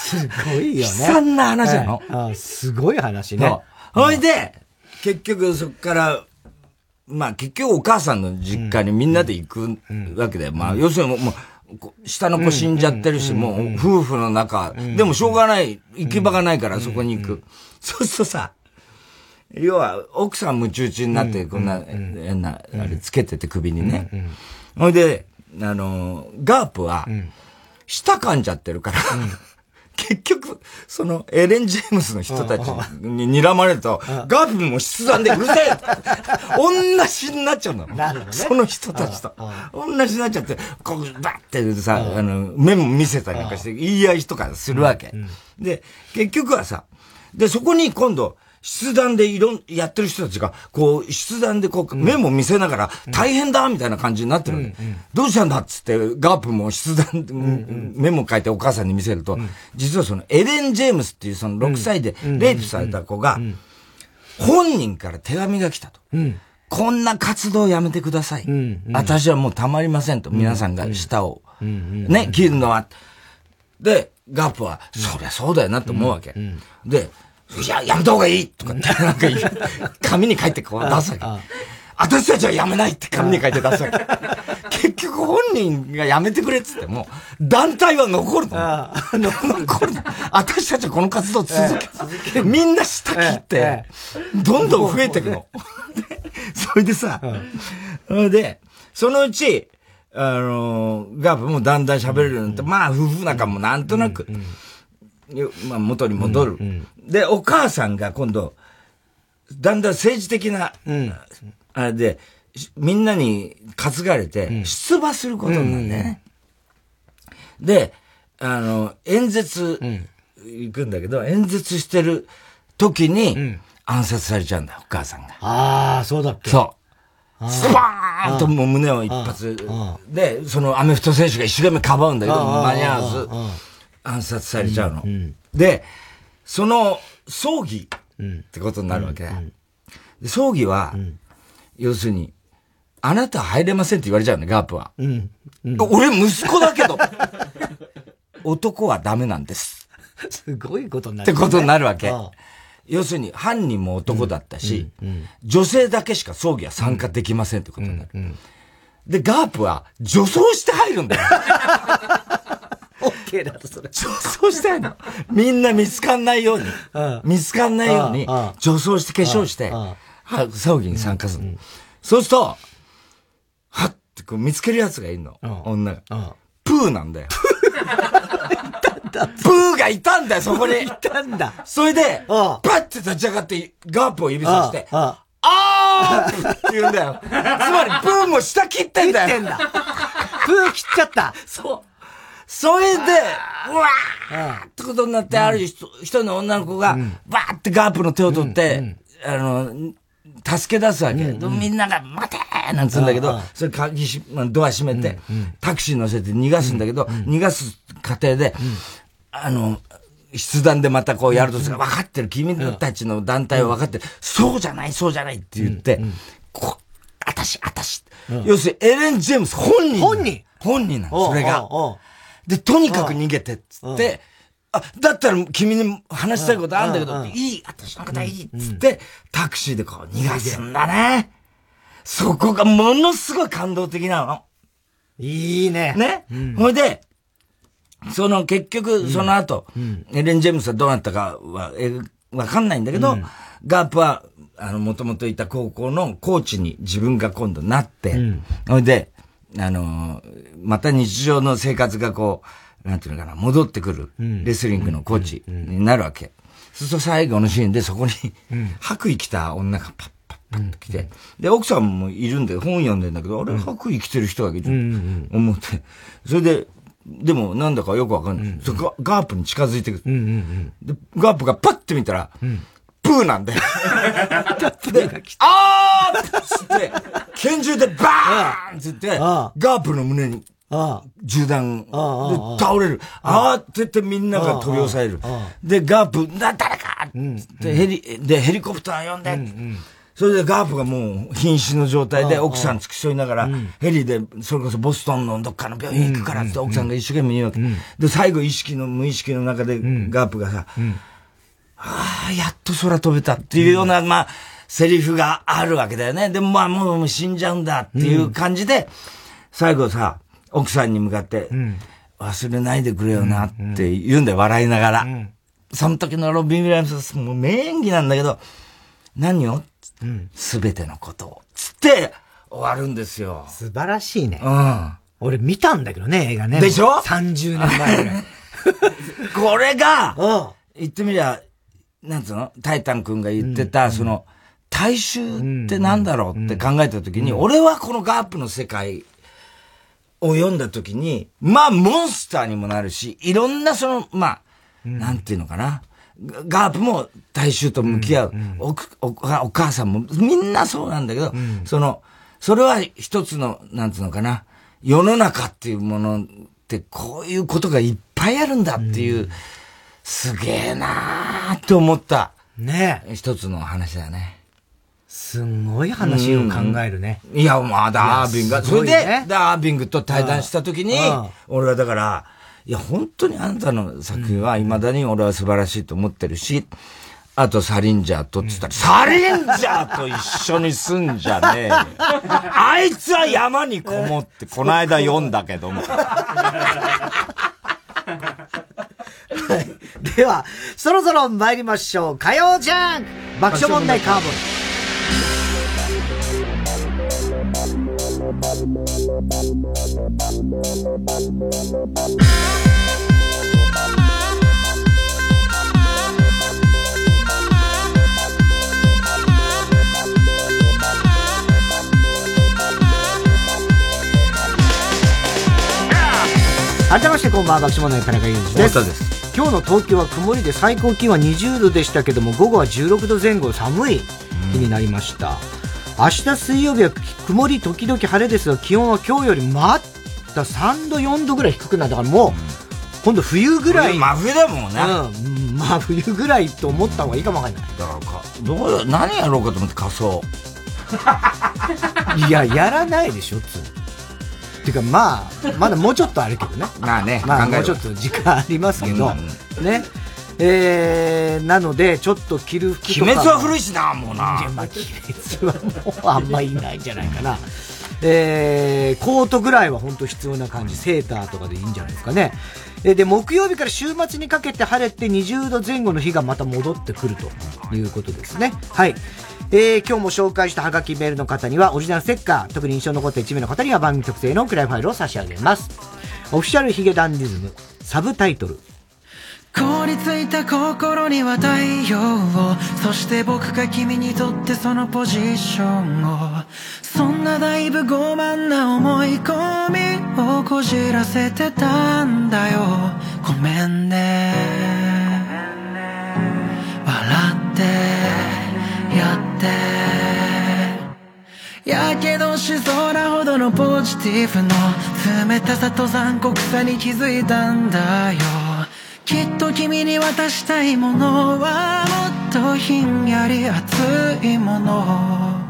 すごいよね。悲惨な話なの。あすごい話ね。ほいで、結局そっから、まあ結局お母さんの実家にみんなで行くわけで、まあ要するにもう、下の子死んじゃってるし、もう夫婦の中、でもしょうがない、行き場がないからそこに行く。そうするとさ、要は奥さん夢中中になって、こんな、変な、あれつけてて首にね。ほいで、あの、ガープは、舌噛んじゃってるから結局、その、エレン・ジェームスの人たちに睨まれると、ガープも出産でうるせえ同じになっちゃうの。なるほど、ね、その人たちと。同じになっちゃって、こう、バッてさ、あの、目も見せたりなんかして、言い合いとかするわけ。で、結局はさ、で、そこに今度、筆談でいろん、やってる人たちが、こう、筆談でこう、目も見せながら、大変だみたいな感じになってるわけ。どうしたんだっつって、ガープも筆談、メモ書いてお母さんに見せると、実はその、エレン・ジェームスっていうその6歳でレイプされた子が、本人から手紙が来たと。こんな活動をやめてください。私はもうたまりませんと。皆さんが舌を、ね、切るのは。で、ガープは、そりゃそうだよなって思うわけ。で、いや、やめた方がいいとかなんか、紙に書いてこう出すわけ。私たちはやめないって紙に書いて出すわけ。結局本人がやめてくれっつっても、団体は残るの。残る。の。私たちはこの活動続け、みんな下切って、どんどん増えていくの。それでさ、それで、そのうち、あの、ガープもだんだん喋れるようになって、まあ、夫婦仲もなんとなく、まあ、元に戻る、うんうん、で、お母さんが今度、だんだん政治的な、うん、あれで、みんなに担がれて、出馬することになるんだよね。で、あの、演説、行くんだけど、演説してる時に、暗殺されちゃうんだ、お母さんが。ああ、そうだっけ。そう。スパーンともう胸を一発。で、そのアメフト選手が一生懸命かばうんだけど、間に合わず、暗殺されちゃうの。で、その葬儀ってことになるわけ。葬儀は、要するに、あなた入れませんって言われちゃうね、ガープは。俺息子だけど、男はダメなんです。すごいことになる、ってことになるわけ。要するに犯人も男だったし、女性だけしか葬儀は参加できませんってことになる。で、ガープは女装して入るんだよ。オッケーだとそれ。女装して入るの。みんな見つかんないように、見つかんないように、女装して化粧して、葬儀に参加する。そうすると、はってこう見つける奴がいるの。女が。プーなんだよ。プーがいたんだよ、そこに。いたんだ。それで、パッて立ち上がって、ガープを指さして、あーって言うんだよ。つまり、プーも下切ってんだよ。切ってんだ。プー切っちゃった。そう。それで、うわーってことになって、ある人、一人の女の子が、バーってガープの手を取って、あの、助け出すわけ。みんなが、待てーなんつうんだけど、それ鍵し、ドア閉めて、タクシー乗せて逃がすんだけど、逃がす過程で、あの、筆談でまたこうやるとする、分かってる、君たちの団体は分かってる、そうじゃない、そうじゃないって言って、こあたし、あたし。要するにエレン・ジェームス本人。本人。本人なの、それが。で、とにかく逃げてっつって、あ、だったら君に話したいことあるんだけど、いい、私のことはいいっつって、タクシーでこう逃がすんだね。そこがものすごい感動的なの。いいね。ね？ほいで、その結局、その後、エレン・ジェームスはどうなったかは、え、わかんないんだけど、ガープは、あの、もともといた高校のコーチに自分が今度なって、ほいで、あの、また日常の生活がこう、なんていうのかな、戻ってくる、レスリングのコーチになるわけ。そうすると最後のシーンでそこに白衣着た女がパッパッパッと来て、で、奥さんもいるんで本読んでんだけど、あれ白衣着てる人がいる、思って、それで、でもなんだかよくわかんない。ガープに近づいてくる。で、ガープがパッて見たら、プーなんだよ。で、あーっつって、拳銃でバーンっつって、ガープの胸に銃弾で倒れる。慌ててみんなが取り押さえる。で、ガープ、だ、誰かってヘリ、で、ヘリコプター呼んで。それでガープがもう瀕死の状態で奥さん付き添いながら、ヘリで、それこそボストンのどっかの病院行くからって奥さんが一生懸命言うわけ。で、最後意識の、無意識の中でガープがさ、ああ、やっと空飛べたっていうような、まあ、セリフがあるわけだよね。でもまあもう死んじゃうんだっていう感じで、最後さ、奥さんに向かって、忘れないでくれよなって言うんだよ、笑いながら。その時のロビン・ウィリアムス、もう名演技なんだけど、何を？すべ、てのことを。つって、終わるんですよ。素晴らしいね。うん。俺見たんだけどね、映画ね。でしょ ?30 年前ぐらい。これが、言ってみりゃ、なんつうの？タイタン君が言ってた、その、大衆ってなんだろうって考えたときに、俺はこのガープの世界を読んだ時に、まあ、モンスターにもなるし、いろんなその、まあ、うん、なんていうのかな？ガープも大衆と向き合う、うんおお。お母さんも、みんなそうなんだけど、うん、その、それは一つの、なんていうのかな？世の中っていうものってこういうことがいっぱいあるんだっていう、うん、すげえなーって思った。ね一つの話だね。すんごい話を考えるね。いや、まあ、ダービンが、それで、ダービングと対談したときに、俺はだから、いや、本当にあなたの作品は未だに俺は素晴らしいと思ってるし、あとサリンジャーとって言ったら、サリンジャーと一緒に住んじゃねえ。あいつは山にこもって、この間読んだけども。はいでは、そろそろ参りましょう。火曜ジャン爆笑問題カーボン。改めましてこんばんは爆笑問題田中裕二です。です。今日の東京は曇りで最高気温は20度でしたけども、午後は16度前後寒い日になりました。うん、明日水曜日は曇り時々晴れですが、気温は今日よりまた3度、4度ぐらい低くなったからもう、今度冬ぐらい。真冬だもんね。うん。まあ冬ぐらいと思った方がいいかもわかんない。だからか、どう、何やろうかと思って仮装。いや、やらないでしょ、つっていうか、まあ、まだもうちょっとあるけどね。まあね、まあ、もうちょっと時間ありますけど、ね。えー、なので、ちょっと着る服とか。鬼滅は古いしな、もうな。いや、まあ、鬼滅はもうあんまいないんじゃないかな。えー、コートぐらいは本当必要な感じ、セーターとかでいいんじゃないですかね。えで、木曜日から週末にかけて晴れて20度前後の日がまた戻ってくるということですね。はい。えー、今日も紹介したハガキメールの方にはオリジナルステッカー、特に印象に残った1名の方には番組特製のクライファイルを差し上げます。オフィシャルヒゲダンディズム、サブタイトル、凍りついた心には太陽をそして僕が君にとってそのポジションを。そんなだいぶ傲慢な思い込みをこじらせてたんだよ。ごめんね。笑って。やって。やけどしそうなほどのポジティブの冷たさと残酷さに気づいたんだよ。きっと君に渡したいものはもっとひんやり熱いもの。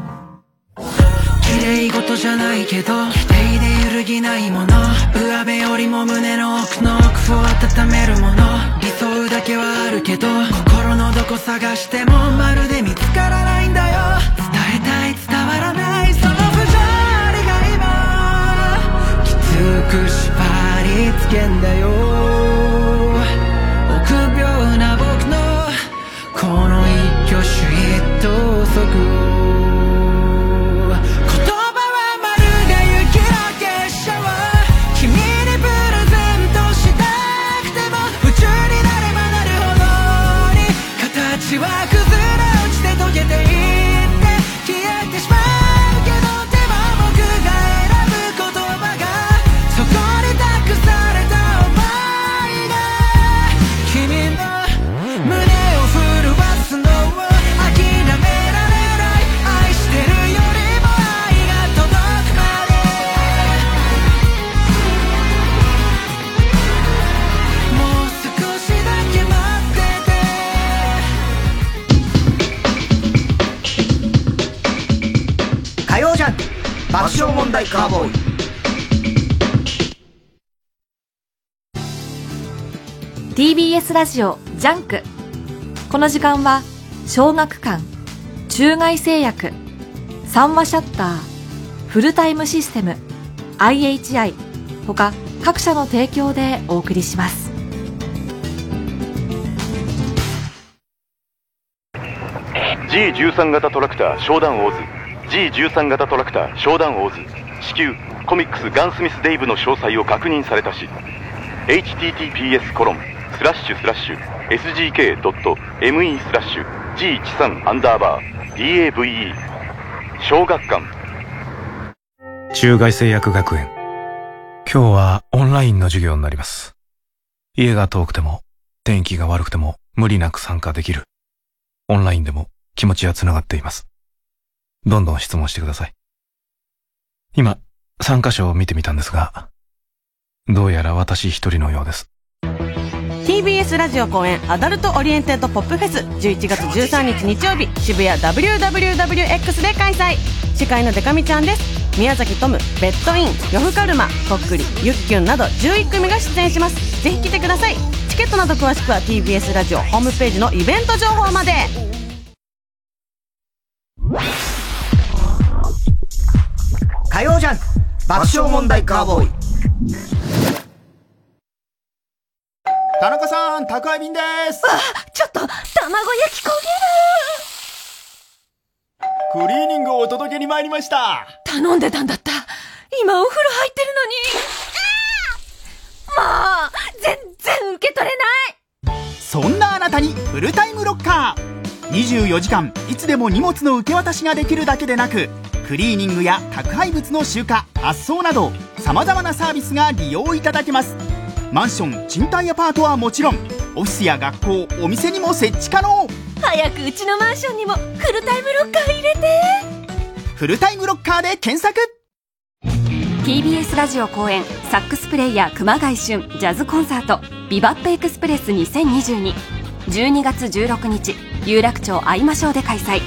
綺麗事じゃないけど否定で揺るぎないもの。上辺よりも胸の奥の奥を温めるもの。理想だけはあるけど心のどこ探してもまるで見つく縛りつけんだよ。臆病な僕のこの一挙手一投足を。問題カーボーイ「TBS ラジオジャンク」この時間は小学館中外製薬三和シャッターフルタイムシステム IHI 他各社の提供でお送りします。G13 型トラクター商談オーズ G13 型トラクター商談オーズ至急コミックスガンスミス・デイブの詳細を確認されたし。https コロンスラッシュスラッシュ sgk.me スラッシュ G13 アンダーバー DAVE 小学館。中外製薬学園。今日はオンラインの授業になります。家が遠くても天気が悪くても無理なく参加できる。オンラインでも気持ちはつながっています。どんどん質問してください。今、参加者を見てみたんですが、どうやら私一人のようです。TBS ラジオ公演アダルトオリエンテッドポップフェス11月13日日曜日渋谷 WWWX で開催。司会のでか美ちゃんです。宮崎トムベッドイン呂布カルマとっくりゆっきゅんなど11組が出演します。ぜひ来てください。チケットなど詳しくは TBS ラジオホームページのイベント情報まで。火曜ジャン爆笑問題カーボーイ。田中さん宅配便です。あちょっと卵焼き焦げる。クリーニングをお届けに参りました。頼んでたんだった。今お風呂入ってるのに。もう全然受け取れない。そんなあなたにフルタイムロッカー24時間いつでも荷物の受け渡しができるだけでなくクリーニングや宅配物の集荷発送などさまざまなサービスが利用いただけます。マンション賃貸アパートはもちろんオフィスや学校お店にも設置可能。早くうちのマンションにもフルタイムロッカー入れて。フルタイムロッカーで検索。TBS ラジオ公演サックスプレイヤー熊谷俊ジャズコンサートビバップエクスプレス12月16日有楽町会いましょうで開催。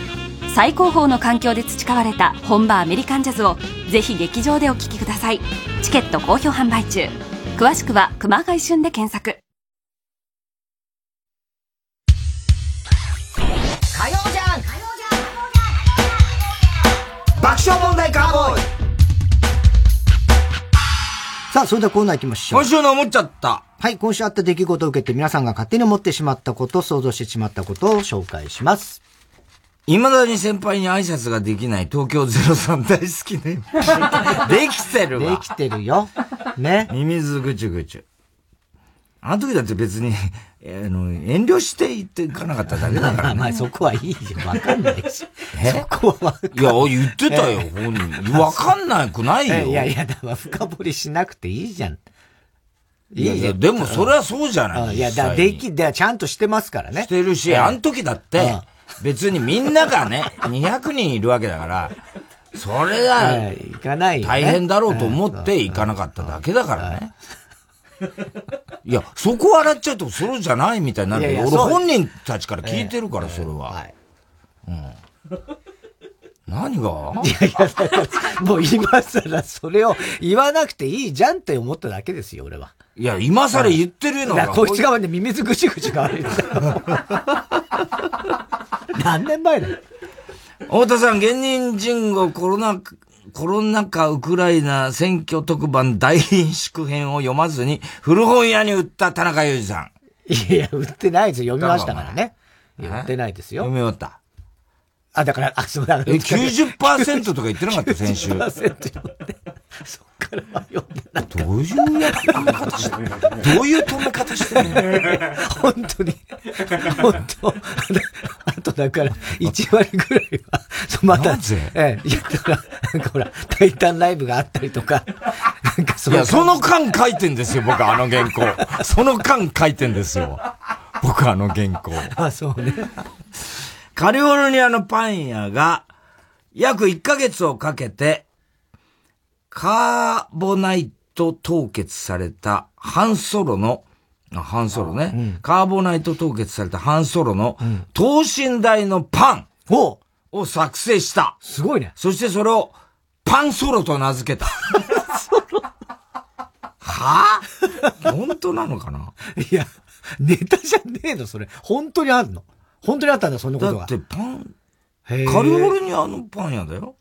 最高峰の環境で培われた本場アメリカンジャズをぜひ劇場でお聴きください。チケット好評販売中。詳しくは熊谷俊で検索。火曜じゃん。爆笑問題カーボーイ。さあ、それではコーナー行きましょう。今週の思っちゃった。はい、今週あった出来事を受けて皆さんが勝手に思ってしまったこと、想像してしまったことを紹介します。未だに先輩に挨拶ができない東京03大好きね。できてるわ。できてるよ。ね。ミミズぐちゅぐちゅ。あの時だって別に、あの、遠慮して言っていかなかっただけだから、ね。まあそこはいいよ。わかんないし。え？そこはわかんいや、言ってたよ、本人。わかんなくないよ。いやいや、だから深掘りしなくていいじゃん。いやいや、でもそれはそうじゃない。いや、だでき、でちゃんとしてますからね。してるし、あの時だって、別にみんながね、200人いるわけだから、それが、いかない大変だろうと思って行かなかっただけだからね。いや、そこ笑っちゃうとそれじゃないみたいになるけど、俺本人たちから聞いてるから、それは。うん。何が？いやいや、もう今更それを言わなくていいじゃんって思っただけですよ、俺は。いや、今更言ってるのが。だからこいつがね、ミミズぐちぐちが悪いんだよ。何年前だよ。太田さん、芸人人語コロナ、コロナ禍ウクライナ選挙特番大臨縮編を読まずに古本屋に売った田中裕二さん。いや、売ってないですよ。読みましたからね。え？売ってないですよ。読み終わった。あ、だから、あ、そうだ。え、90%とか言ってなかった、先週。90%読んで。そっからは読んでない。どういうやり方してるどういう止め方してるの？本当に。本当。あとだから、1割ぐらいは、また、ええ、いや、だから、なんかほら、タイタンライブがあったりとか、なんかそいや、その間書いてんですよ、僕あの原稿。その間書いてんですよ。僕あの原稿。あ、そうね。カリフォルニアのパン屋が、約1ヶ月をかけて、カーボナイト凍結された半ソロの、あ半ソロね、カーボナイト凍結された半ソロの、等身大のパンを作成した。すごいね。そしてそれを、パンソロと名付けた。はぁ本当なのかな？いや、ネタじゃねえの、それ。本当にあるの？本当にあったんだ、そんなことが。だってパン、カリフォルニアのパン屋だよ。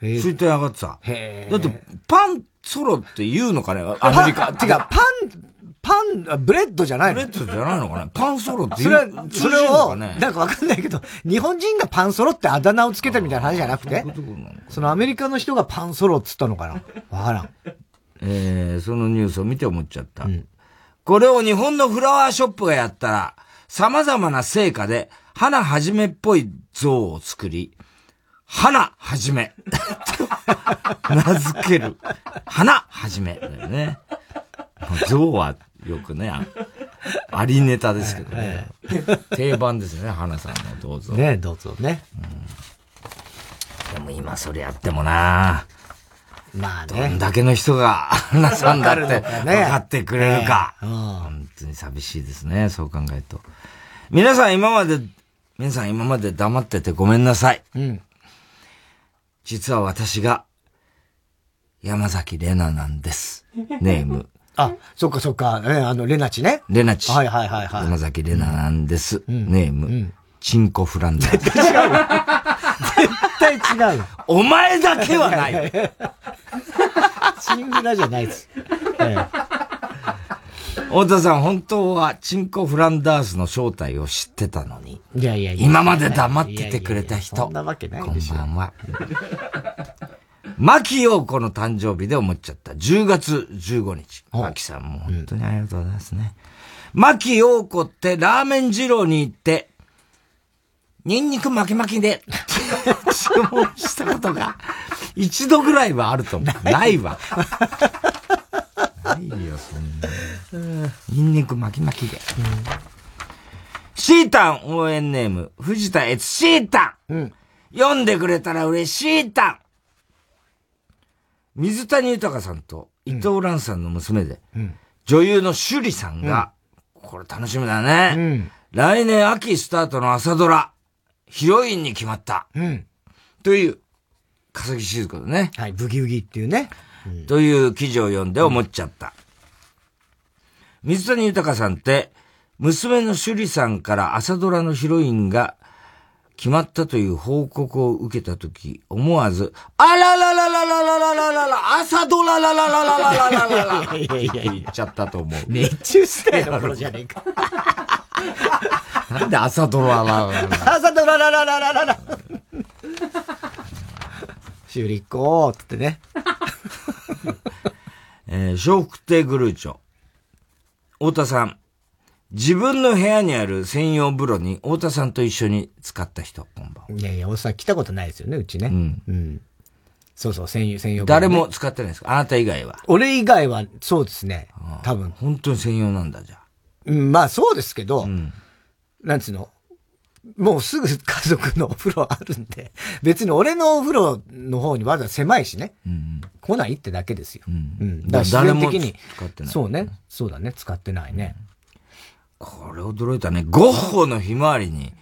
ツイッター上がってた。へだって、パンソロって言うのかねアメリカ。てか、パン、パン、あブレッドじゃないのブレッドじゃないのかねパンソロってそれは言う、それを、なんかわかんないけど、日本人がパンソロってあだ名をつけたみたいな話じゃなくて、そのアメリカの人がパンソロっつったのかなわからん。えー、そのニュースを見て思っちゃった。これを日本のフラワーショップがやったら、様々な成果で、花はじめっぽい像を作り、花はじめ。名付ける。花はじめ。だよね。像はよくね、あありネタですけどね。定番ですね、花さんのどうぞ。ねどうぞね。でも今それやってもなまあどんだけの人が、花さんだって分かってくれるか。ねうん本当に寂しいですね、そう考えると。皆さん今まで、皆さん今まで黙っててごめんなさい。うん。実は私が、山崎怜奈なんです。ネーム。あ、そっかそっか、ね、あの、レナチね。レナチ。はいはいはいはい。山崎怜奈なんです。ネーム。チンコフランダー。絶対違うよ。お前だけはない。チングラじゃないです。え太田さん、本当はチンコフランダースの正体を知ってたのに。えいやいやいや。今まで黙っててくれた人。そんなわけないでしょ。こんばんは。牧陽子の誕生日で思っちゃった。10月15日。牧さんも本当にありがとうございますね。牧陽子ってラーメン二郎に行って、ニンニク巻き巻きで 注文したことが一度ぐらいはあると思う。ないわ。ないよ、そんな。ニンニク巻き巻きで。シータン応援ネーム、藤田悦シータン、うん、読んでくれたら嬉しいタン水谷豊さんと伊藤蘭さんの娘で、うん、女優の趣里さんが、うん、これ楽しみだね、うん、来年秋スタートの朝ドラ、ヒロインに決まった。という、笠木静子だね。はい、ブギウギっていうね。という記事を読んで思っちゃった。水谷豊さんって、娘の趣里さんから朝ドラのヒロインが決まったという報告を受けたとき、思わず、あらららららららららら、朝ドラららららららららら、いやいや言っちゃったと思う。熱中しての頃じゃねえか。なんで朝ドラららら朝ドラらららららら。修理行こうってね。えー、笑福亭グルーチョ。太田さん。自分の部屋にある専用風呂に太田さんと一緒に使った人、こんばんは。いやいや、太田さん来たことないですよね、うちね。うん。うん。そうそう、専用、専用風呂、ね、誰も使ってないですか？あなた以外は？俺以外は、そうですね。多分。本当に専用なんだ、じゃあ。うん、まあそうですけど、うん、なんつうの、もうすぐ家族のお風呂あるんで、別に俺のお風呂の方にわざわざ狭いしね。うん、来ないってだけですよ。うん。うん、だから自然的に。使ってない。そうね。そうだね。使ってないね。うんこれ驚いたね。ゴッホのひまわりに、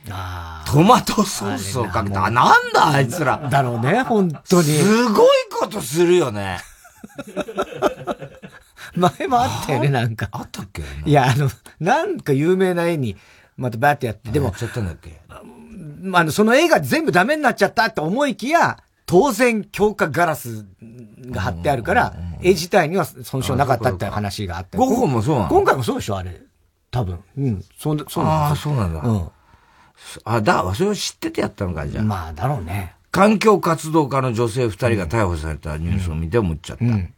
トマトソースをかけた。あ、なんだあいつら。だろうね、本当に。すごいことするよね。前もあったよね、なんか。あったっけ？いや、あの、なんか有名な絵に、またバーってやって、でも、やっちゃったんだっけ？あの、その絵が全部ダメになっちゃったって思いきや、当然強化ガラスが貼ってあるから、絵自体には損傷なかったって話があって。ゴッホもそうなの？今回もそうでしょ、あれ。多分。うん。そう、そうなんああ、そうなんだ。うん。あ、だ、それを知っててやったのか、じゃあ。まあ、だろうね。環境活動家の女性二人が逮捕されたニュースを見て思っちゃった。うんうん、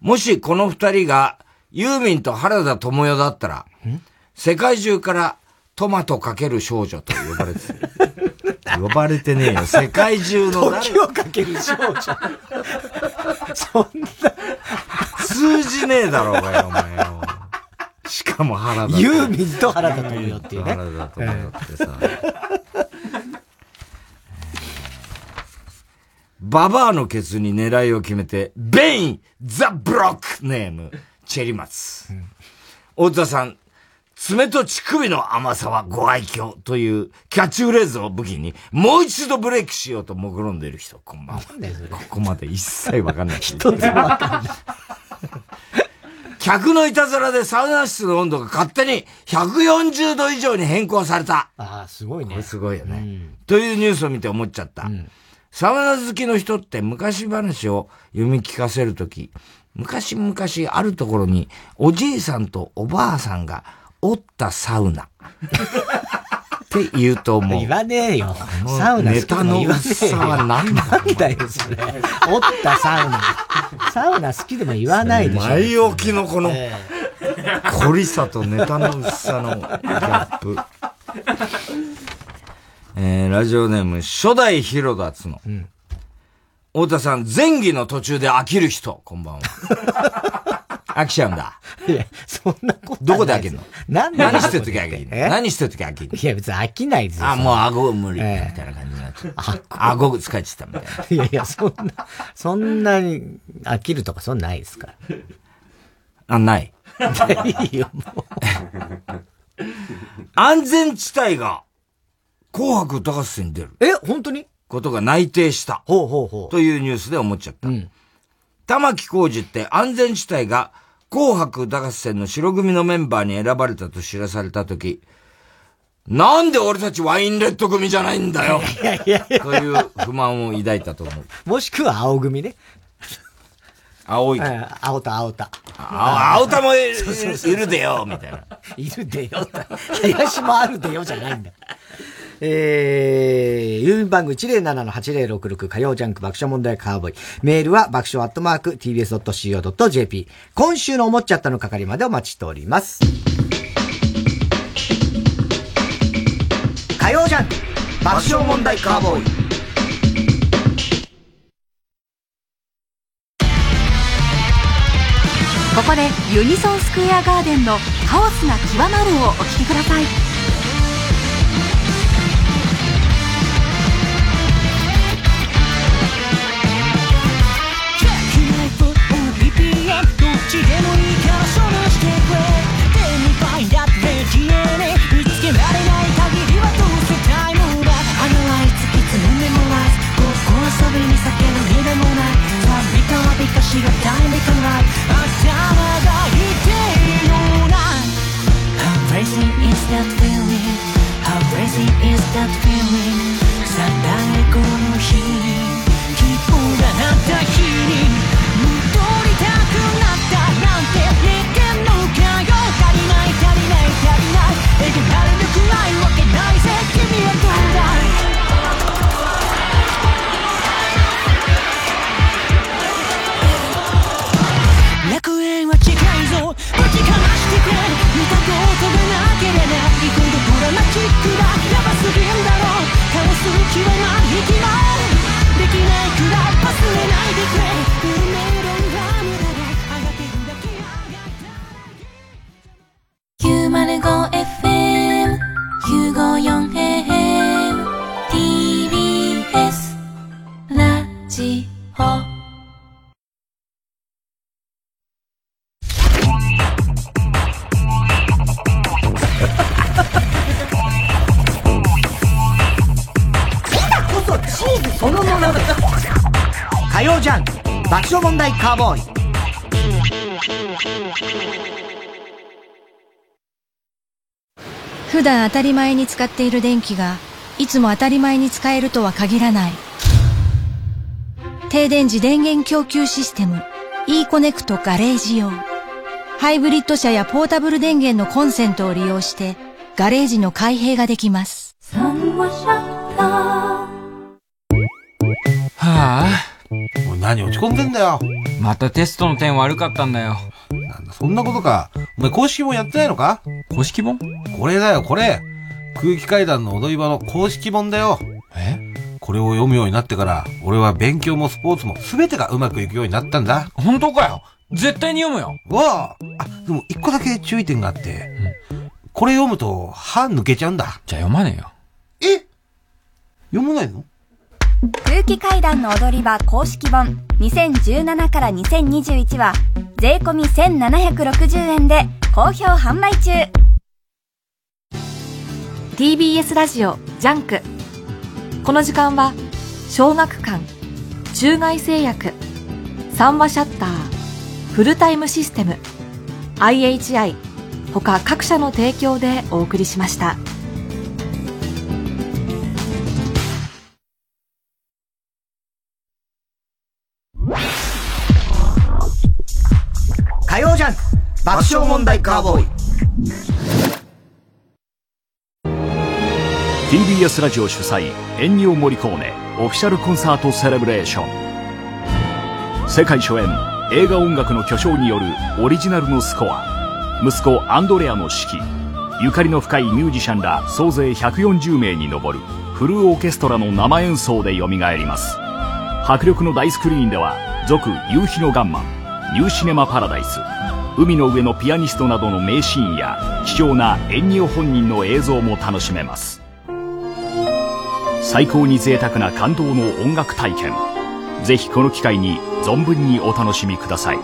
もしこの二人がユーミンと原田智代だったら、世界中からトマトかける少女と呼ばれてる。呼ばれてねえよ。世界中の。時をかける少女。そんな。通じねえだろうがよ、お前よ。しかも原田。ユーミンと原田智代っていうね。原田智代ってさ。ババアのケツに狙いを決めて、ベイン・ザ・ブロックネーム、チェリマツ。太田さん、爪と乳首の甘さはご愛嬌というキャッチフレーズを武器に、もう一度ブレイクしようと目論んでいる人、こんばんは。ここまで一切わかんない。一つもわかんない。客のいたずらでサウナ室の温度が勝手に140度以上に変更された。ああ、すごいね。これすごいよね、うん、というニュースを見て思っちゃった。うん、サウナ好きの人って昔話を読み聞かせるとき、昔々あるところにおじいさんとおばあさんがおったサウナ。って言うと思う。言わねえよ。サウナネタの薄さは何だなんだよ、それ。おったサウナ。サウナ好きでも言わないでしょ。前置きのこの、凝りさとネタの薄さのギャップ。えー、ラジオネーム、初代広田つの。うん、太田さん、前儀の途中で飽きる人、こんばんは。飽きちゃうんだ。いや、そんなことどこで飽きるの？何何してるとき飽きるの？何してるとき飽きるいや、別に飽きないですよ。あ、もう顎無理、みたいな感じになっちゃう。顎疲れちゃったみたいな。いやいや、そんな、そんなに飽きるとかそんなないですから。あ、ない。いいよ、もう。安全地帯が、紅白歌合戦に出る。え、本当に？ことが内定した。ほうほうほう。というニュースで思っちゃった。うん。玉木浩二って安全地帯が紅白歌合戦の白組のメンバーに選ばれたと知らされたとき、なんで俺たちワインレッド組じゃないんだよいやいやいやという不満を抱いたと思う。もしくは青組ね。青い。青田青田。青田もいるでよ、みたいな。いるでよ。林もあるでよじゃないんだ。えー、郵便番号107-8066火曜ジャンク爆笑問題カーボーイ。メールは爆笑アットマーク tbs.co.jp。今週の思っちゃったの係までお待ちしております。火曜ジャンク爆笑問題カーボーイ。ここでユニソンスクエアガーデンの「カオスが極まる」をお聴きくださいカはビカしがタイムビカライ頭が言っていのな How crazy is that feeling How crazy is that feeling さあ誰この日希望がなった日に戻りたくなったなんて言ってんのかよ足りない足りない足りないえげられるくらいわは近いぞぶちかましてくれ見たことがなければ行くどドラマチックだやばすぎんだろ倒す気はない気もできないくらい忘れないでくれ運命論は無駄だあがけるだけ 905FM954AM TBS ラジオそのも火曜ジャン爆笑問題カーボーイ。普段当たり前に使っている電気がいつも当たり前に使えるとは限らない。停電時電源供給システム e コネクトガレージ用。ハイブリッド車やポータブル電源のコンセントを利用してガレージの開閉ができます。あ。おい何落ち込んでんだよ。またテストの点悪かったんだよ。なんだ、そんなことか。お前公式本やってないのか？公式本？これだよ、これ。空気階段の踊り場の公式本だよ。え？これを読むようになってから、俺は勉強もスポーツも全てがうまくいくようになったんだ。本当かよ？絶対に読むよ。わああ、でも一個だけ注意点があって、これ読むと歯抜けちゃうんだ。じゃあ読まねえよ。え？読まないの？空気階段の踊り場公式本2017から2021は税込み1760円で好評販売中 TBS ラジオジャンクこの時間は小学館中外製薬三和シャッターフルタイムシステム IHI 他各社の提供でお送りしました。爆笑問題カーボーイ TBS ラジオ主催エンニオ・モリコーネオフィシャルコンサートセレブレーション世界初演映画音楽の巨匠によるオリジナルのスコア息子アンドレアの指揮ゆかりの深いミュージシャンら総勢140名に上るフルオーケストラの生演奏で蘇ります迫力の大スクリーンでは続夕日のガンマンニューシネマパラダイス海の上のピアニストなどの名シーンや貴重なエンニオ本人の映像も楽しめます。最高に贅沢な感動の音楽体験。ぜひこの機会に存分にお楽しみください。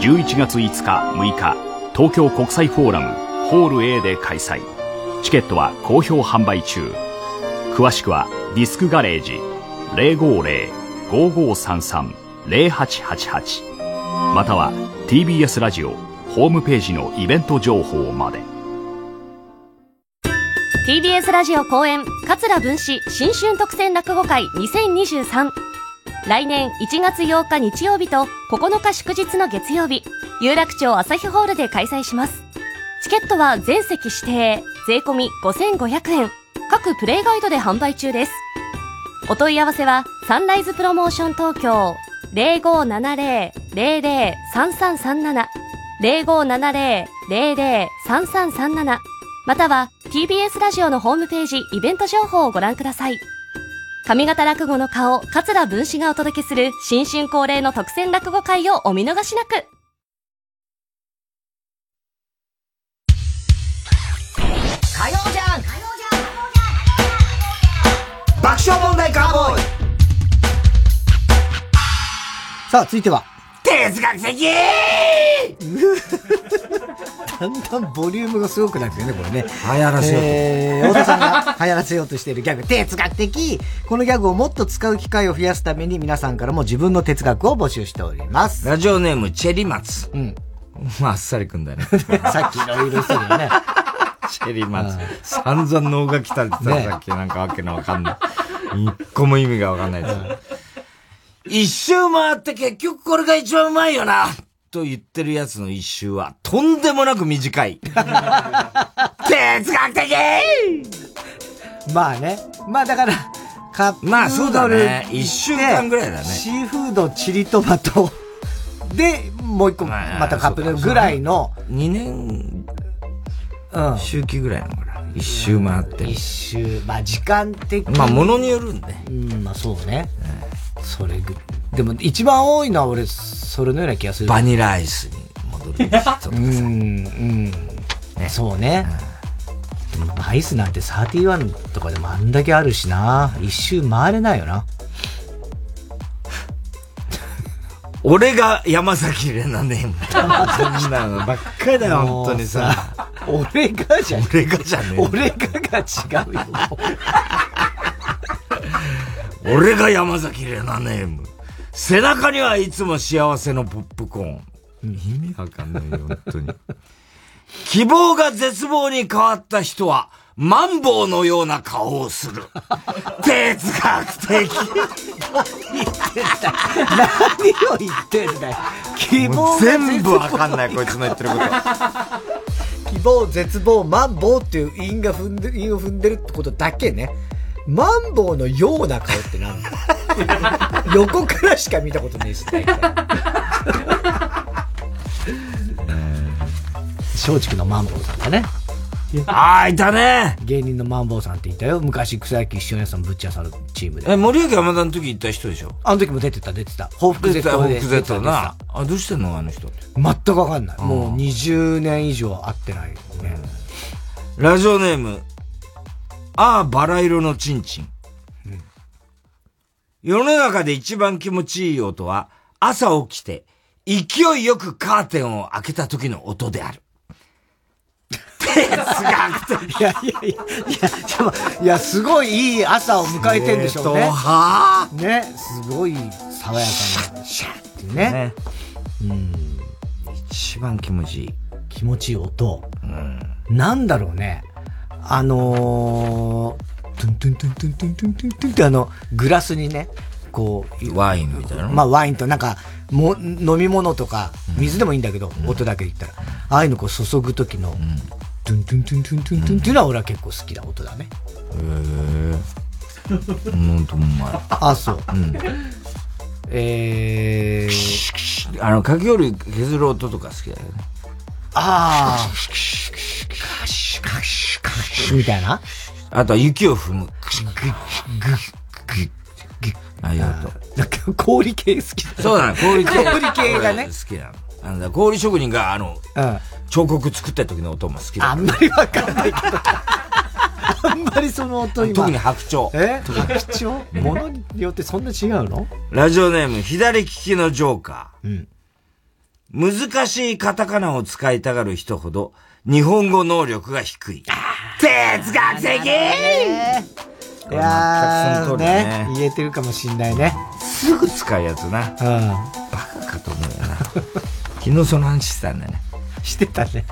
11月5日6日東京国際フォーラムホール A で開催。チケットは好評販売中。詳しくはディスクガレージ050-5533-0888または TBS ラジオホームページのイベント情報まで。TBS ラジオ公演桂文史新春特選落語会2023来年1月8日日曜日と9日祝日の月曜日有楽町朝日ホールで開催します。チケットは全席指定税込5500円。各プレイガイドで販売中です。お問い合わせはサンライズプロモーション東京0570-003337 0570-003337または TBS ラジオのホームページイベント情報をご覧ください。上方落語の顔桂文枝がお届けする新春恒例の特選落語会をお見逃しなく。火曜じゃん。爆笑問題カーボーイ。さあ、続いては。哲学的だんだんボリュームがすごくなってるね、これね。流行らせようと。えー、太田さんが流行らせようとしているギャグ、哲学的このギャグをもっと使う機会を増やすために皆さんからも自分の哲学を募集しております。ラジオネーム、チェリマツ。うん。まあ、あっさりくんだね。さっきいろいろしてるよね。チェリマツ。散々脳が来たって言ったらさっきなんかわけのわかんない。一個も意味がわかんないです。一周回って結局これが一番うまいよなと言ってるやつの一周はとんでもなく短い。哲学的まあね。まあだから、カップヌまあそうだね一週間ぐらいだねシーフード、チリトマト。で、もう一個、またカップヌードルぐらいの。2年、うん。周期ぐらいのかな。一周回って。一周、まあ時間的まあ物によるんで。うん、まあそうね。それぐ、でも一番多いのは俺、それのような気がする。バニラアイスに戻る人とかさ。うん、うん。そうね。でもアイスなんて31とかでもあんだけあるしな。一周回れないよな。俺が山崎怜奈ね。そんなのばっかりだよ、本当にさ。俺がじゃ俺がじゃねえ。俺がが違うよ。俺が山崎怜奈ネーム。背中にはいつも幸せのポップコーン。意味わかんないよ、本当に。希望が絶望に変わった人は、マンボウのような顔をする。哲学的。何を言ってんだよ。希望が全部わかんない、こいつの言ってること。希望、絶望、マンボウっていう韻が踏んで、韻を踏んでるってことだけね。マンボウのような顔ってなんだ？横からしか見たことねえし、大体松竹のマンボウさんだね。ああ、いたね。芸人のマンボウさんっていたよ。昔草野球一緒にやってたのぶっちゃさんのチームで。え、森脇山田の時行った人でしょ？あの時も出てた、出てた。報復出てた、絶倒で。報復絶倒な。あ、どうしてんのあの人。全くわかんない。もう20年以上会ってないね。ラジオネーム、ああ、バラ色のチンチン。世の中で一番気持ちいい音は、朝起きて、勢いよくカーテンを開けた時の音である。哲学的。いやいやいや、いや、でもいや、すごいいい朝を迎えてんでしょうね。正統派ね、すごい爽やかな、シャーってね。ねうん。一番気持ちいい。気持ちいい音。なんだろうね。あのー、トゥントゥントゥントゥントゥントゥントゥントゥンってあの、グラスにね、こう、ワインみたいなの？まあワインとなんか、も、飲み物とか、水でもいいんだけど、音だけで言ったら、ああいうのこう注ぐ時の、トゥントゥントゥントゥントゥントゥンっていうのは俺は結構好きな音だね。へえ。なんともうまい。あ、そう。うん。えー、あの、かき氷削る音とか好きだよね。ああ。みたいな？あとは雪を踏む。ああいう音。なんか氷系好きだそうだね、氷系。氷系がね俺好きなの。あの、氷職人が、あの、うん彫刻作った時の音も好きだ。あんまりわかんないけど。あんまりその音今。特に白鳥。え？白鳥？物によってそんな違うの？ラジオネーム、左利きのジョーカー。うん。難しいカタカナを使いたがる人ほど、日本語能力が低い。哲学的いやー、ね。言えてるかもしんないね。すぐ使うやつな。うん。バカかと思うよな。昨日その話してたんだよね。してたね。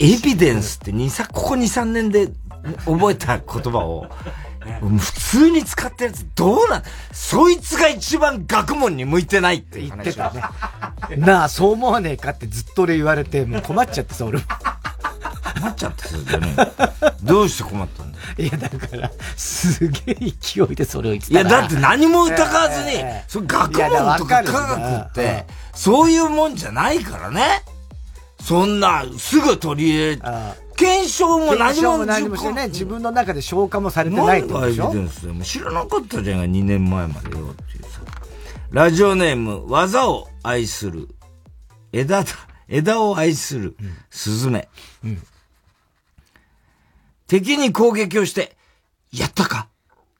エビデンスって2、3、ここ2、3年で覚えた言葉を、普通に使ったやつどうなんそいつが一番学問に向いてないって言ってたね。なあ、そう思わねえかってずっと俺言われて、もう困っちゃってさ、俺も。困っちゃってそれでね。どうして困ったんだいや、だから、すげえ勢いでそれを言っていや、たからだって何も疑わずに、学問とか科学って、そういうもんじゃないからね。そんな、すぐ取り入れ、検証も何もも何もしてね、自分の中で消化もされてないってことでしょ？知らなかったじゃんが、2年前までよっていうさ。ラジオネーム、技を愛する、枝だ、枝を愛する、スズメ。敵に攻撃をして、やったか？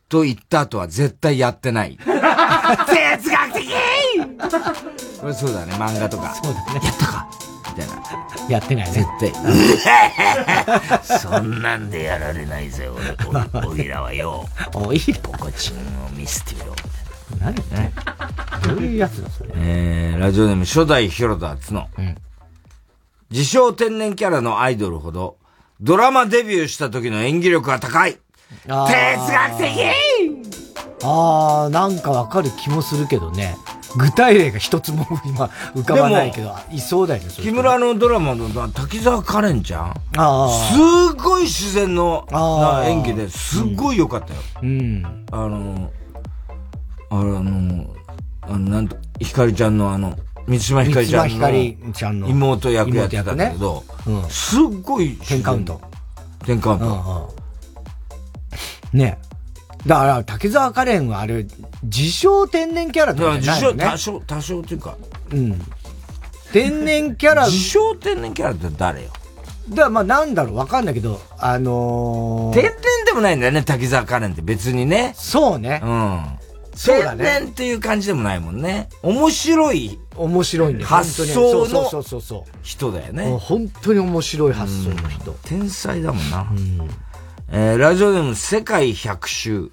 と言った後は絶対やってない。哲学的 これそうだね、漫画とか。そうだね。やったか？やってないね。絶対。そんなんでやられないぜ、俺。おおいらはよ。おいらポコチンを見せてみろ。何ね。どういうやつだ、それ。えー、ラジオネーム初代広田角。うん。自称天然キャラのアイドルほど、ドラマデビューした時の演技力が高い。哲学的ああ、なんかわかる気もするけどね。具体例が一つも今浮かばないけど、いそうだよね、木村のドラマの滝沢カレンちゃんあすごい自然のな演技ですっごい良かったよ。うん。あの、あの、あの、なんと、ひかりちゃんのあの、三島ひかりちゃんの。妹役やってたんだけど、ねうん、すっごい。テンカウント。カウント。ねだから、竹沢カレンはあれ、自称天然キャラとかじゃないよね。多少、多少っていうか。うん。天然キャラ。自称天然キャラって誰よ？だからまあなんだろう、わかんないけど、あのー、天然でもないんだよね、滝沢カレンって別にね。そうね。うん。そうだね。天然っていう感じでもないもんね。面白い。面白いんだよ。発想の人だよね。本当に面白い発想の人。天才だもんな。えー、ラジオネーム世界百周。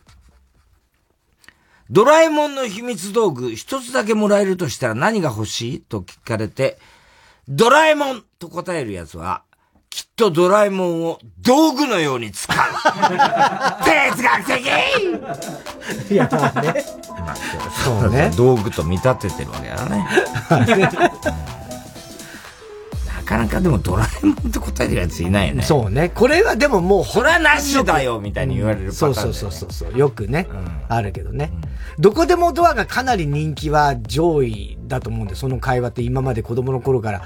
ドラえもんの秘密道具一つだけもらえるとしたら何が欲しい？と聞かれて、ドラえもんと答えるやつは、きっとドラえもんを道具のように使う。哲学的いや、まあ ね。そうね。道具と見立ててるわけだね。なかなかでもドラえもんって答えるやついないよね。そうね。これはでももう、それはなしだよみたいに言われるパターン、ねそうそうそうそう。よくね、あるけどね、どこでもドアがかなり人気は上位だと思うんで、その会話って今まで子供の頃から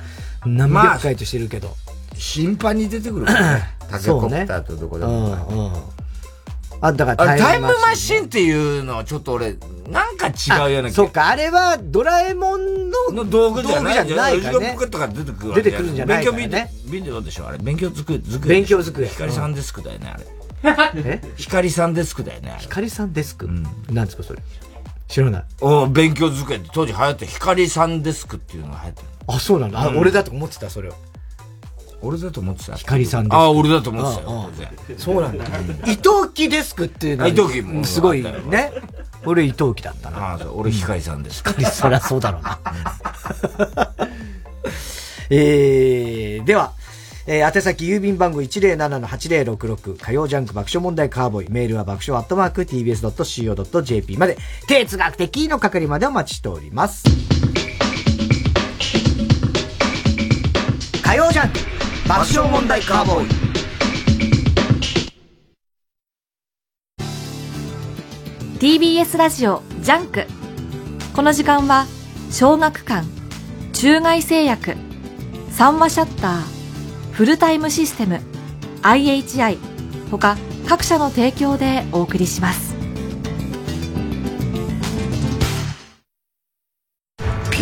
何百回としてるけど。頻繁に出てくるから ね。タケコプターとどこでも。うんうん。あ、だからタイムマシンっていうのはちょっと俺、なんか違うようなそうか、あれはドラえもんのの道具じゃないじゃないからね。ポケットから出てくる出てくるんじゃないからね。勉強ビデオでしょあれ。勉強机。勉強机。光さんデスクだよね、あれ。え？光さんデスクだよね。光さんデスク？うん。なんですか、それ？知らない。お勉強机って当時流行って光さんデスクっていうのが流行ってる。あ、そうなんだ。あ、俺だと思ってた、それを。俺だと思ってた。光さんあ、俺だと思ってたよ。そうなんだ。伊藤木デスクっていうのは。伊藤木も。すごいね。俺伊藤木だったな。あ俺光さんです。光、そりゃそうだろうな。えー、では、えー、宛先郵便番号107-8066火曜ジャンク爆笑問題カーボーイメールは爆笑アットマーク tbs.co.jp まで哲学的の係までお待ちしております。火曜ジャンク爆笑問題カーボーイ。TBS ラジオジャンク。この時間は小学館中外製薬三和シャッターフルタイムシステム IHI 他各社の提供でお送りします。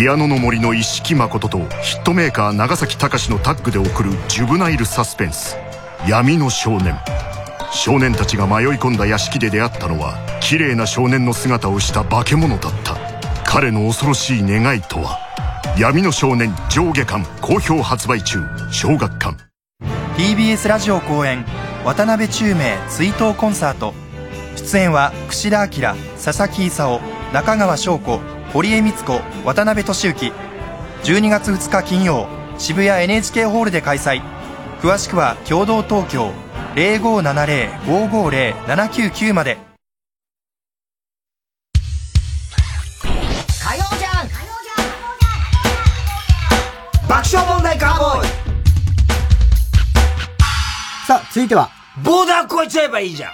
ピアノの森の一色誠とヒットメーカー長崎隆のタッグで送るジュブナイルサスペンス。闇の少年少年たちが迷い込んだ屋敷で出会ったのは綺麗な少年の姿をした化け物だった。彼の恐ろしい願いとは闇の少年上下巻好評発売中小学館 TBS ラジオ公演渡辺宙明追悼コンサート。出演は櫛田明佐々木勲中川翔子。堀江光子渡辺俊之。12月2日金曜渋谷 NHK ホールで開催。詳しくは共同東京0570-550-799まで。火曜じゃん。爆笑問題カーボーイ。さあ、続いては。ボーダー越えちゃえばいいじゃん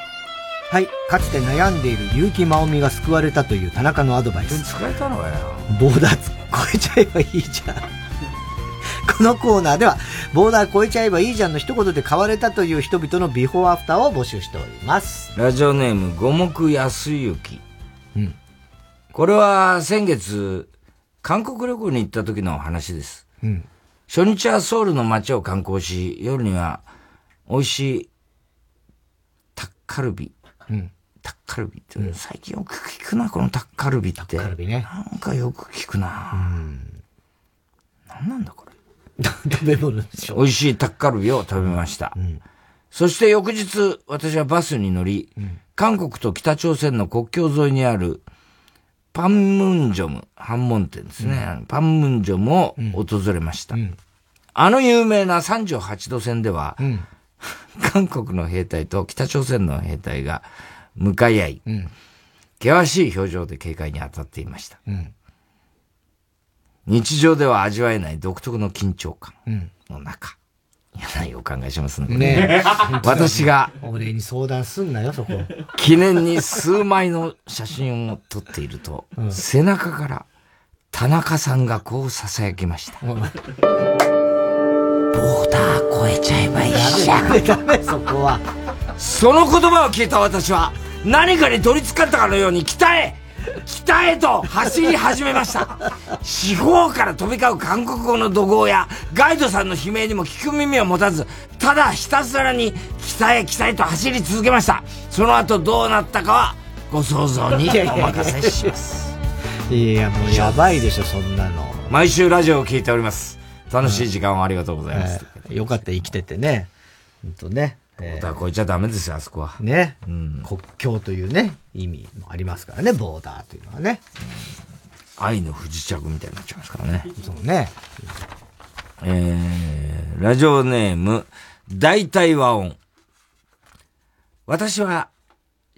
はい。かつて悩んでいる結城真央美が救われたという田中のアドバイス。使えたのかよ。ボーダー越えちゃえばいいじゃん。このコーナーでは、ボーダー越えちゃえばいいじゃんの一言で変われたという人々のビフォーアフターを募集しております。ラジオネーム、五目安行。うん。これは先月、韓国旅行に行った時の話です。うん。初日はソウルの街を観光し、夜には美味しいタッカルビ、うん。タッカルビって、最近よく聞くな、このタッカルビって。タッカルビね。なんかよく聞くな。うん。なんなんだこれ。食べ物でしょ。美味しいタッカルビを食べました。うん、そして翌日、私はバスに乗り、うん、韓国と北朝鮮の国境沿いにある、パンムンジョム、反門店ですね。うん、パンムンジョムを訪れました。あの有名な38度線では、韓国の兵隊と北朝鮮の兵隊が向かい合い、険しい表情で警戒に当たっていました。日常では味わえない独特の緊張感の中、嫌な予感がしますね。ね 私が、俺に相談すんなよ、そこ。記念に数枚の写真を撮っていると、うん、背中から田中さんがこう囁きました。うん、ボーダー越えちゃえばいいじゃん。ダメ、そこは。その言葉を聞いた私は、何かに取り憑かったかのように北へ北へと走り始めました。四方から飛び交う韓国語の怒号や、ガイドさんの悲鳴にも聞く耳を持たず、ただひたすらに北へ北へと走り続けました。その後どうなったかは、ご想像にお任せします。いや、もうやばいでしょ、そんなの。毎週ラジオを聞いております。楽しい時間をありがとうございます。うん、よかった、生きててね。ほんとね。ボーダー越えちゃダメですよ、あそこは。ね。うん、国境というね、意味もありますからね、ボーダーというのはね。うん、愛の不時着みたいになっちゃいますからね。そうね。えー、ラジオネーム、大体和音。私は、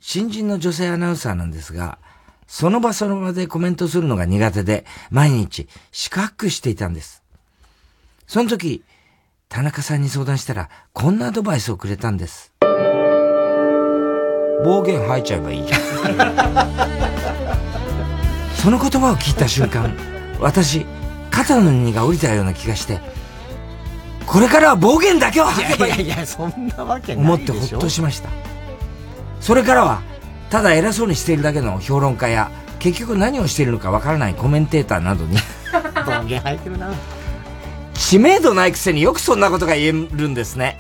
新人の女性アナウンサーなんですが、その場その場でコメントするのが苦手で、毎日四角していたんです。その時、田中さんに相談したら、こんなアドバイスをくれたんです。暴言吐いちゃえばいいじゃん。その言葉を聞いた瞬間、私、肩の荷が下りたような気がして、これからは暴言だけを吐けばいい。いやいや、そんなわけない思ってほっとしました。それからは、ただ偉そうにしているだけの評論家や、結局何をしているのかわからないコメンテーターなどに 暴言吐いてるな。知名度ないくせによくそんなことが言えるんですね。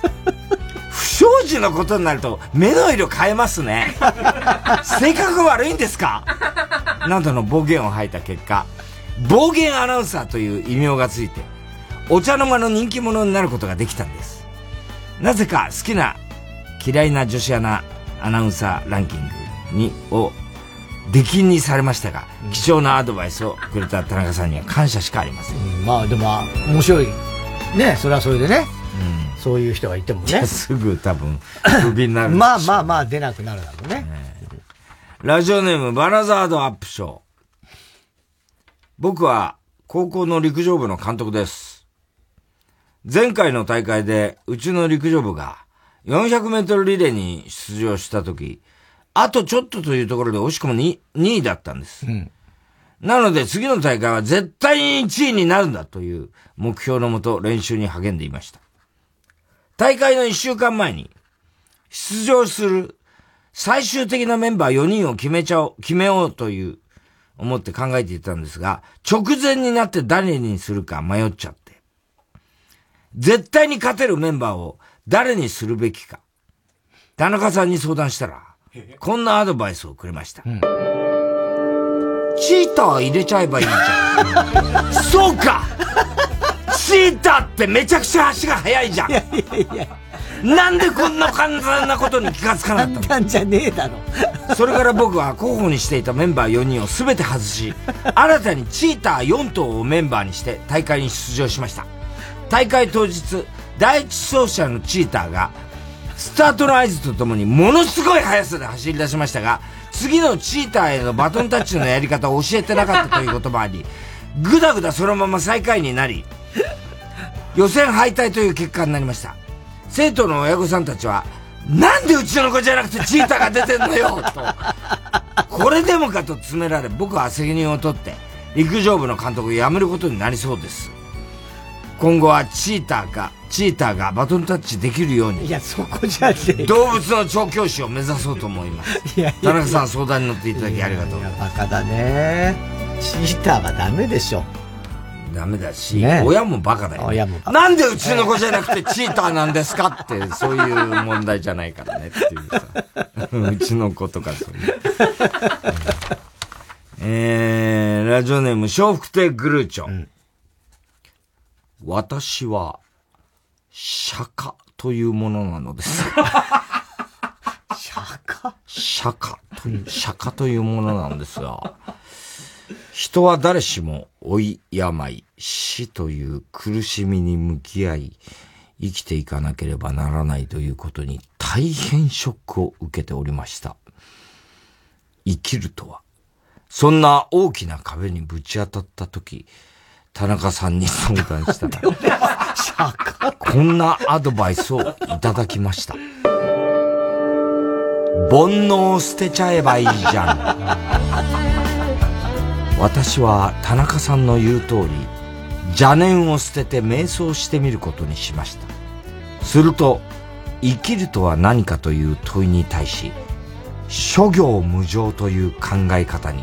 不祥事のことになると目の色変えますね。性格悪いんですか？などの暴言を吐いた結果、暴言アナウンサーという異名がついて、お茶の間の人気者になることができたんです。なぜか好きな嫌いな女子アナアナウンサーランキングにを出禁にされましたが、貴重なアドバイスをくれた田中さんには感謝しかありません。うん、まあでも、面白い。ね、それはそれでね。うん、そういう人がいてもね。すぐ多分、クビになる。まあまあまあ出なくなるだろうね。ねラジオネーム、バナザードアップショー。僕は、高校の陸上部の監督です。前回の大会で、うちの陸上部が、400メートルリレーに出場したとき、あとちょっとというところで惜しくも 2, 2位だったんです。うん、なので次の大会は絶対に1位になるんだという目標のもと練習に励んでいました。大会の1週間前に出場する最終的なメンバー4人を決めちゃおう、決めようという思って考えていたんですが、直前になって誰にするか迷っちゃって。絶対に勝てるメンバーを誰にするべきか。田中さんに相談したら、こんなアドバイスをくれました。うん、チーター入れちゃえばいいじゃん。そうかチーターってめちゃくちゃ足が速いじゃん。いやいやいや。なんでこんな簡単なことに気がつかなかったの？簡単じゃねえだろ。それから僕は候補にしていたメンバー4人を全て外し、新たにチーター4頭をメンバーにして大会に出場しました。大会当日、第一走者のチーターがスタートの合図とともにものすごい速さで走り出しましたが、次のチーターへのバトンタッチのやり方を教えてなかったということもあり、ぐだぐだそのまま最下位になり、予選敗退という結果になりました。生徒の親御さんたちは、なんでうちの子じゃなくてチーターが出てんのよと、これでもかと詰められ、僕は責任を取って、陸上部の監督を辞めることになりそうです。今後はチーターか、チーターがバトンタッチできるように。いや、そこじゃね動物の調教師を目指そうと思います。いや田中さん相談に乗っていただきありがとう。いや、バカだね。チーターはダメでしょ。ダメだし、ね、親もバカだよ、ね。親もなんでうちの子じゃなくてチーターなんですかって、そういう問題じゃないからねっていうさ。うちの子とかそういう。えー、ラジオネーム、笑福亭グルーチョ。うん、私は、釈迦というものなのです。釈迦？釈迦という、釈迦というものなんですが、人は誰しも老い、病、死という苦しみに向き合い、生きていかなければならないということに大変ショックを受けておりました。生きるとは、そんな大きな壁にぶち当たった時、田中さんに相談したら、こんなアドバイスをいただきました。煩悩を捨てちゃえばいいじゃん。私は田中さんの言う通り邪念を捨てて瞑想してみることにしましたすると生きるとは何かという問いに対し諸行無常という考え方に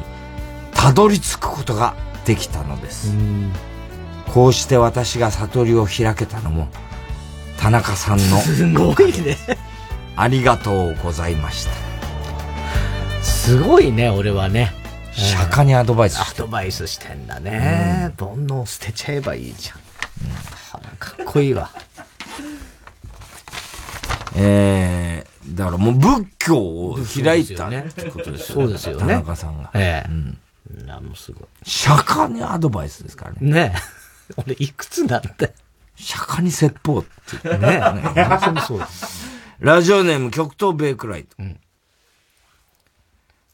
たどり着くことができたのですこうして私が悟りを開けたのも田中さんのすごいねありがとうございましたすごいね俺はね釈迦にアドバイスアドバイスしてんだね。煩悩捨てちゃえばいいじゃん。うん、かっこいいわ。え えー、だからもう仏教を開いたってことですよね。そうですよね。田中さんが。ええー。うん。なもすごい。釈迦にアドバイスですからね。ね 俺いくつなんだ釈迦に説法ってね。ね本当にそうです。ラジオネーム極東ベイクライト。うん、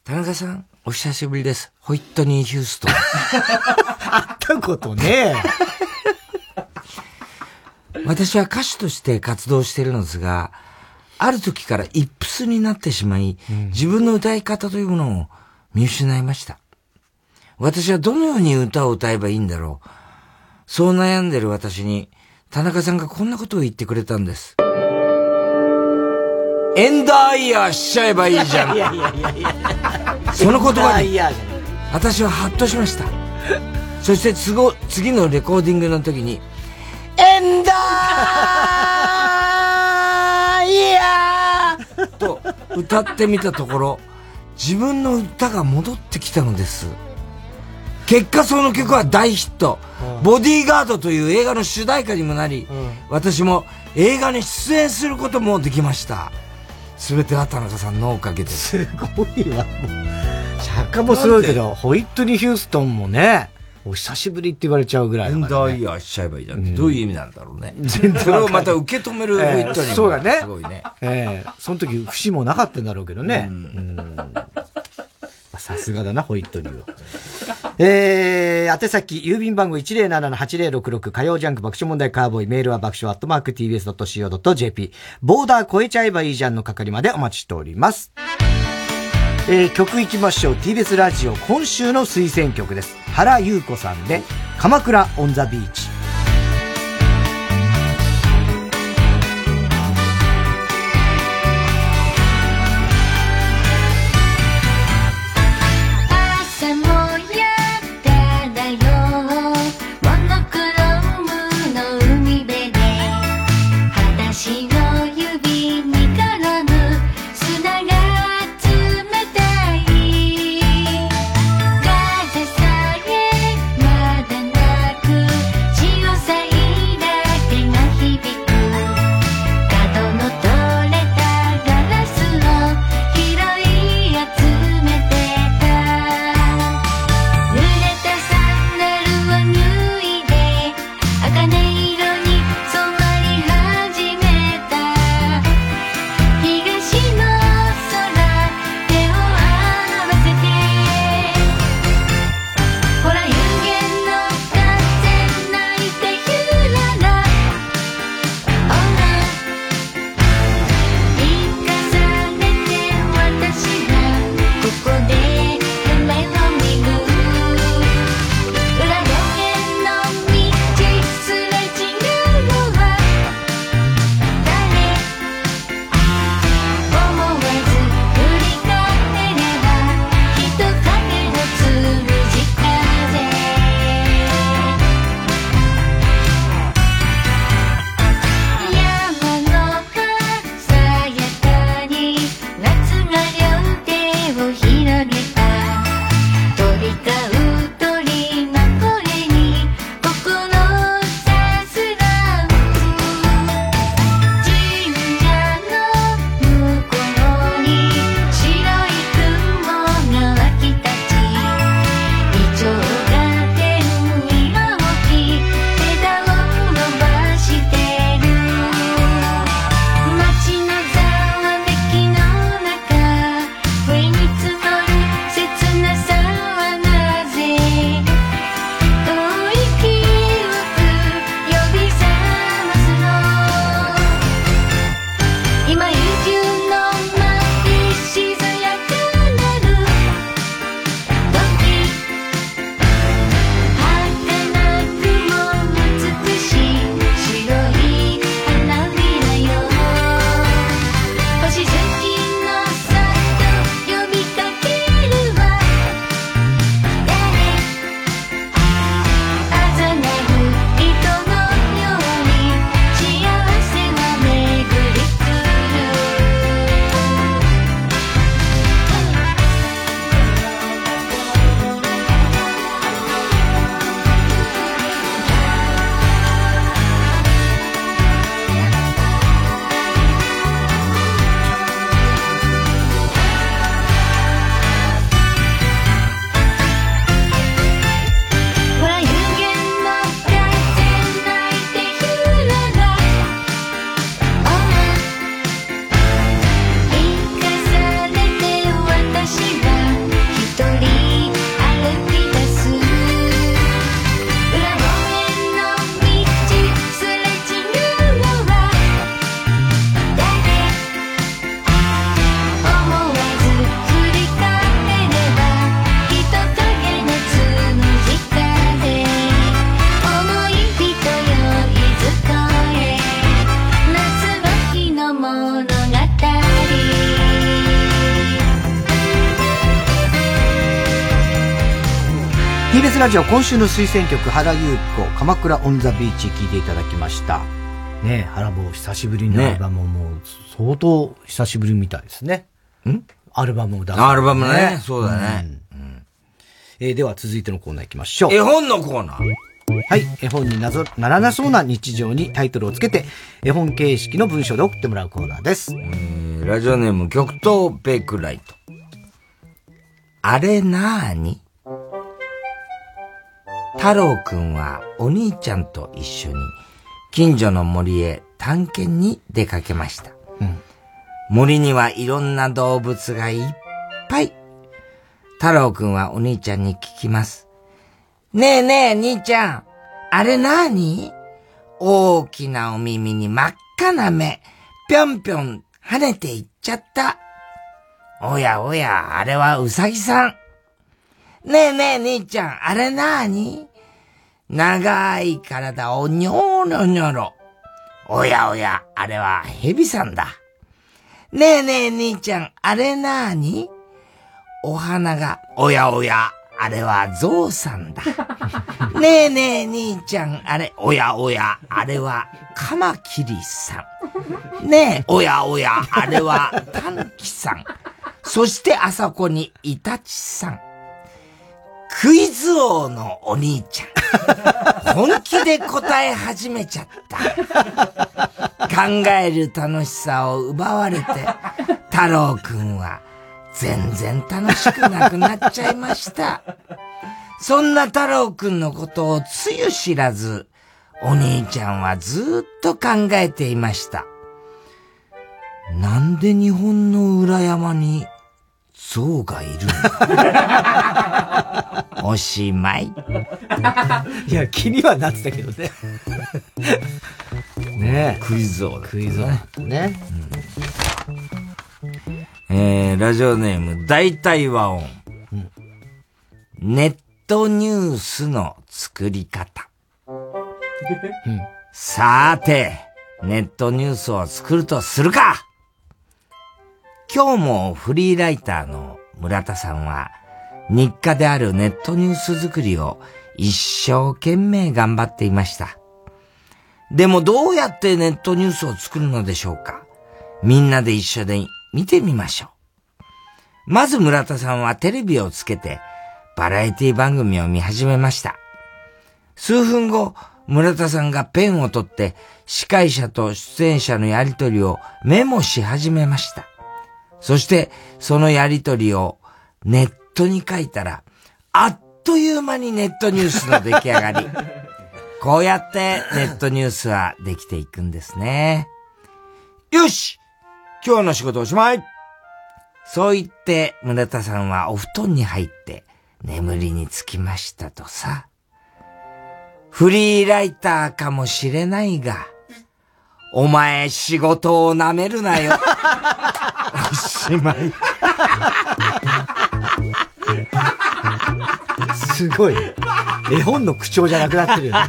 田中さん、お久しぶりです。ホイットニー・ヒューストン。会ったことね私は歌手として活動しているのですが、ある時からイップスになってしまい、うん、自分の歌い方というものを見失いました。私はどのように歌を歌えばいいんだろう。そう悩んでる私に、田中さんがこんなことを言ってくれたんです。エンダーイヤーしちゃえばいいじゃん。いやいやいやいや。その言葉に、私はハッとしました。そして次次のレコーディングの時に、エンダーイヤーと歌ってみたところ、自分の歌が戻ってきたのです。結果その曲は大ヒット。ボディーガードという映画の主題歌にもなり、私も映画に出演することもできました。すべては田中さんのおかげです。すごいわ。釈迦もすごいけど、ホイットニー・ヒューストンもね、お久しぶりって言われちゃうぐらい、ね。エンダーイヤーしちゃえばいいじゃん。うん、どういう意味なんだろうね。それをまた受け止めるホイットニー、そうだね。すごいね。ええー、その時、節もなかったんだろうけどね。うん。さすがだな、ホイットニーは。えー、宛先、郵便番号107-8066火曜ジャンク爆笑問題カーボーイ、メールは爆笑アットマーク tbs.co.jp、ボーダー超えちゃえばいいじゃんの係までお待ちしております。えー、曲行きましょう。TBS ラジオ今週の推薦曲です。原優子さんで、鎌倉オンザビーチ。ラジオ今週の推薦曲、原優子、鎌倉オンザビーチ聴いていただきました。ね原坊久しぶりのアルバムもう相当久しぶりみたいですね。ん？アルバムを出す、ね。アルバムね。そうだね。うん、えー、では続いてのコーナー行きましょう。絵本のコーナー。はい。絵本になぞならなそうな日常にタイトルをつけて、絵本形式の文章で送ってもらうコーナーです。えー、ラジオネーム、極東ベイクライト。あれなーに？太郎くんはお兄ちゃんと一緒に近所の森へ探検に出かけました。うん、森にはいろんな動物がいっぱい。太郎くんはお兄ちゃんに聞きます。ねえねえ、兄ちゃん。あれなに？大きなお耳に真っ赤な目。ぴょんぴょん跳ねていっちゃった。おやおや、あれはうさぎさん。ねえねえ、兄ちゃん。あれなに？長い体をにょろにょろ。おやおや、あれは蛇さんだ。ねえねえ、兄ちゃん。あれなに？お花が、おやおや、あれはゾウさんだ。ねえねえ、兄ちゃん、あれ、おやおや、あれはカマキリさん。ねえ、おやおや、あれはタヌキさん。そしてあそこにイタチさん。クイズ王のお兄ちゃん。本気で答え始めちゃった。考える楽しさを奪われて、太郎くんは全然楽しくなくなっちゃいました。そんな太郎くんのことをつゆ知らず、お兄ちゃんはずっと考えていました。なんで日本の裏山に象がいるの おしまい。いや、気にはなってたけどね。ねクイズ王クイズ王ね。うん、えー、ラジオネーム、大体和音。うん、ネットニュースの作り方。うん、さーて、ネットニュースを作るとするか今日もフリーライターの村田さんは、日課であるネットニュース作りを一生懸命頑張っていました。でもどうやってネットニュースを作るのでしょうか？みんなで一緒で見てみましょう。まず村田さんはテレビをつけてバラエティ番組を見始めました。数分後、村田さんがペンを取って司会者と出演者のやりとりをメモし始めました。そして、そのやりとりをネットに書いたら、あっという間にネットニュースの出来上がり。こうやってネットニュースはできていくんですね。よし今日の仕事おしまいそう言って村田さんはお布団に入って眠りにつきましたとさ。フリーライターかもしれないが、お前仕事を舐めるなよ。おしまい。すごい。絵本の口調じゃなくなってるよね。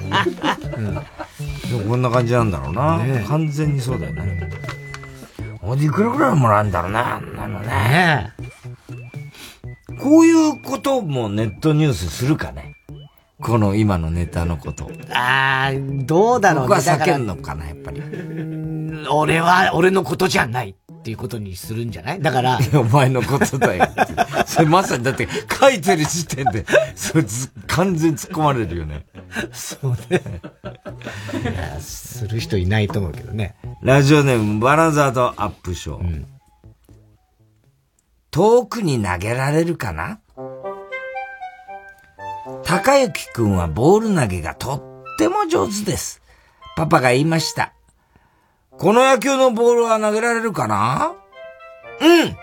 うん、こんな感じなんだろうな。ね、完全にそうだよね。おいくらぐらいもらうんだろうな、なのね。ねこういうこともネットニュースするかね。この今のネタのこと。ああ、どうだろうね。僕は避けんのかな、やっぱり。俺は、俺のことじゃないっていうことにするんじゃない？だから。お前のことだよ。それまさに、だって書いてる時点で、それず完全に突っ込まれるよね。そうね。いや、する人いないと思うけどね。ラジオネーム、バラザードアップショー。うん、遠くに投げられるかな？高雪くんはボール投げがとっても上手です。パパが言いました。この野球のボールは投げられるかな？うん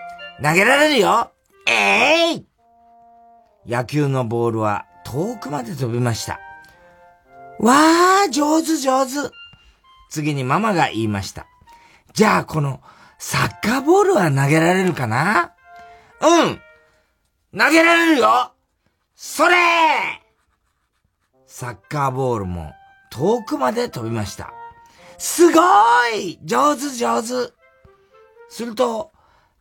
投げられるよええー、野球のボールは遠くまで飛びました。わー、上手上手。次にママが言いました。じゃあこのサッカーボールは投げられるかな？うん投げられるよそれサッカーボールも遠くまで飛びました。すごい上手上手すると、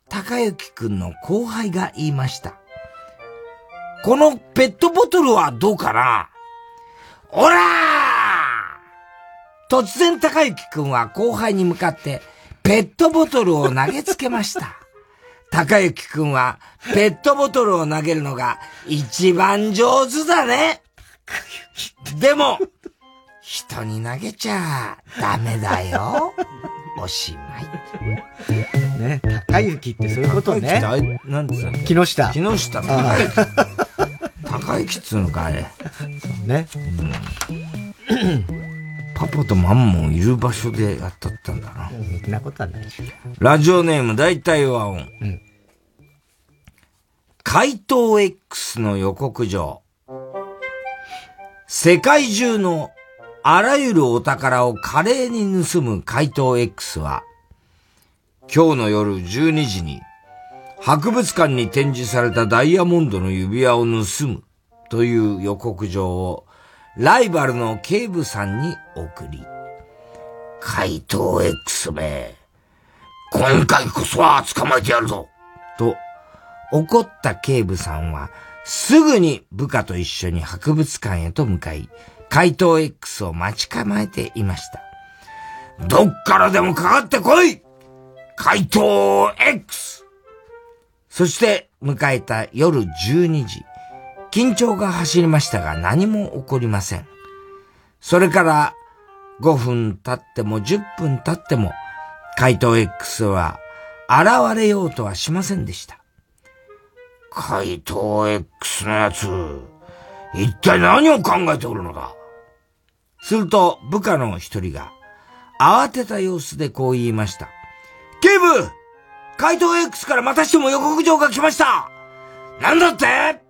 高雪くんの後輩が言いました。このペットボトルはどうかな？おらー突然高雪くんは後輩に向かってペットボトルを投げつけました。高雪くんはペットボトルを投げるのが一番上手だね。でも、人に投げちゃダメだよ。おしまい。ね、高雪ってそういうことね。高雪なんですか木下。木下。高雪っつうのか、あれ。そうね。うんパパとマンもいる場所でやったったんだな。そんなことはないラジオネーム大体和音。うん。怪盗 X の予告状。世界中のあらゆるお宝を華麗に盗む怪盗 X は、今日の夜12時に博物館に展示されたダイヤモンドの指輪を盗むという予告状をライバルの警部さんに送り、怪盗 X め、今回こそは捕まえてやるぞと、怒った警部さんは、すぐに部下と一緒に博物館へと向かい、怪盗 X を待ち構えていました。どっからでもかかってこい怪盗 X! そして迎えた夜12時。緊張が走りましたが何も起こりません。それから5分経っても10分経っても怪盗 X は現れようとはしませんでした。怪盗 X のやつ、一体何を考えておるのだ？すると部下の一人が慌てた様子でこう言いました。警部怪盗 X からまたしても予告状が来ましたなんだって？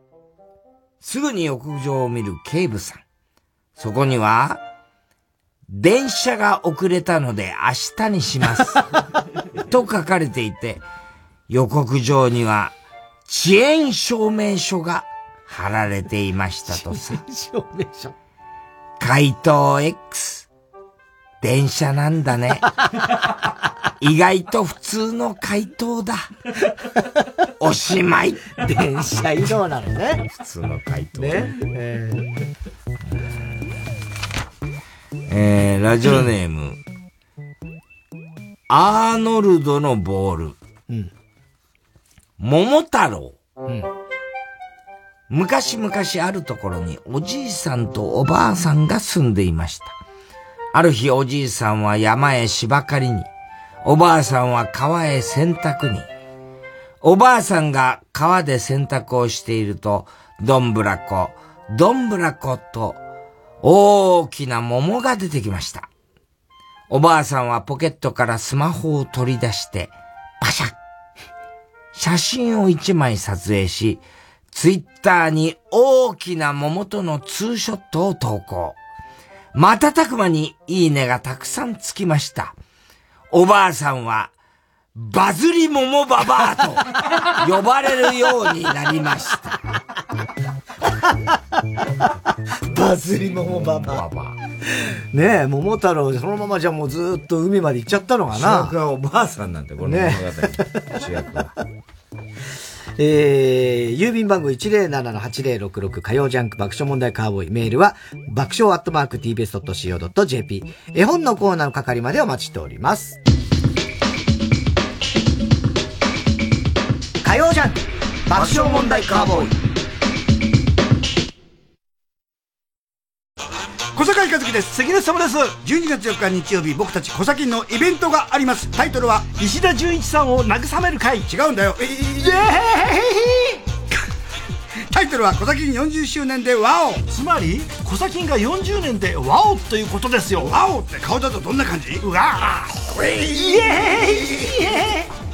すぐに屋上を見る警部さん。そこには、電車が遅れたので明日にします。と書かれていて、予告状には遅延証明書が貼られていましたとさ。証明書回答 X。電車なんだね。意外と普通の回答だ。おしまい。電車移動なのね。普通の回答。ね。えー、えー、ラジオネーム。アーノルドのボール。うん。桃太郎。うん。昔々あるところにおじいさんとおばあさんが住んでいました。ある日おじいさんは山へ芝刈りに、おばあさんは川へ洗濯に。おばあさんが川で洗濯をしていると、どんぶらこ、どんぶらこと、大きな桃が出てきました。おばあさんはポケットからスマホを取り出して、パシャッ写真を一枚撮影し、ツイッターに大きな桃とのツーショットを投稿。瞬く間にいいねがたくさんつきました。おばあさんは、バズり桃ババアと呼ばれるようになりました。バズり桃ババア。ねえ、桃太郎、そのままじゃもうずっと海まで行っちゃったのかな？主役はおばあさんなんて、この物語、ね、主役は。えー、郵便番号107-8066火曜ジャンク爆笑問題カーボーイ。メールは爆笑アットマーク tbs.co.jp。絵本のコーナーの係までお待ちしております。火曜ジャンク爆笑問題カーボーイ。小坂井和樹です。関根様です。12月4日日曜日、僕たち小崎のイベントがあります。タイトルは、石田純一さんを慰める会。違うんだよ。えー、イエータイトルは、小崎40周年でワオつまり、小崎が40年でワオということですよ。ワオって顔だとどんな感じうわーイエーイ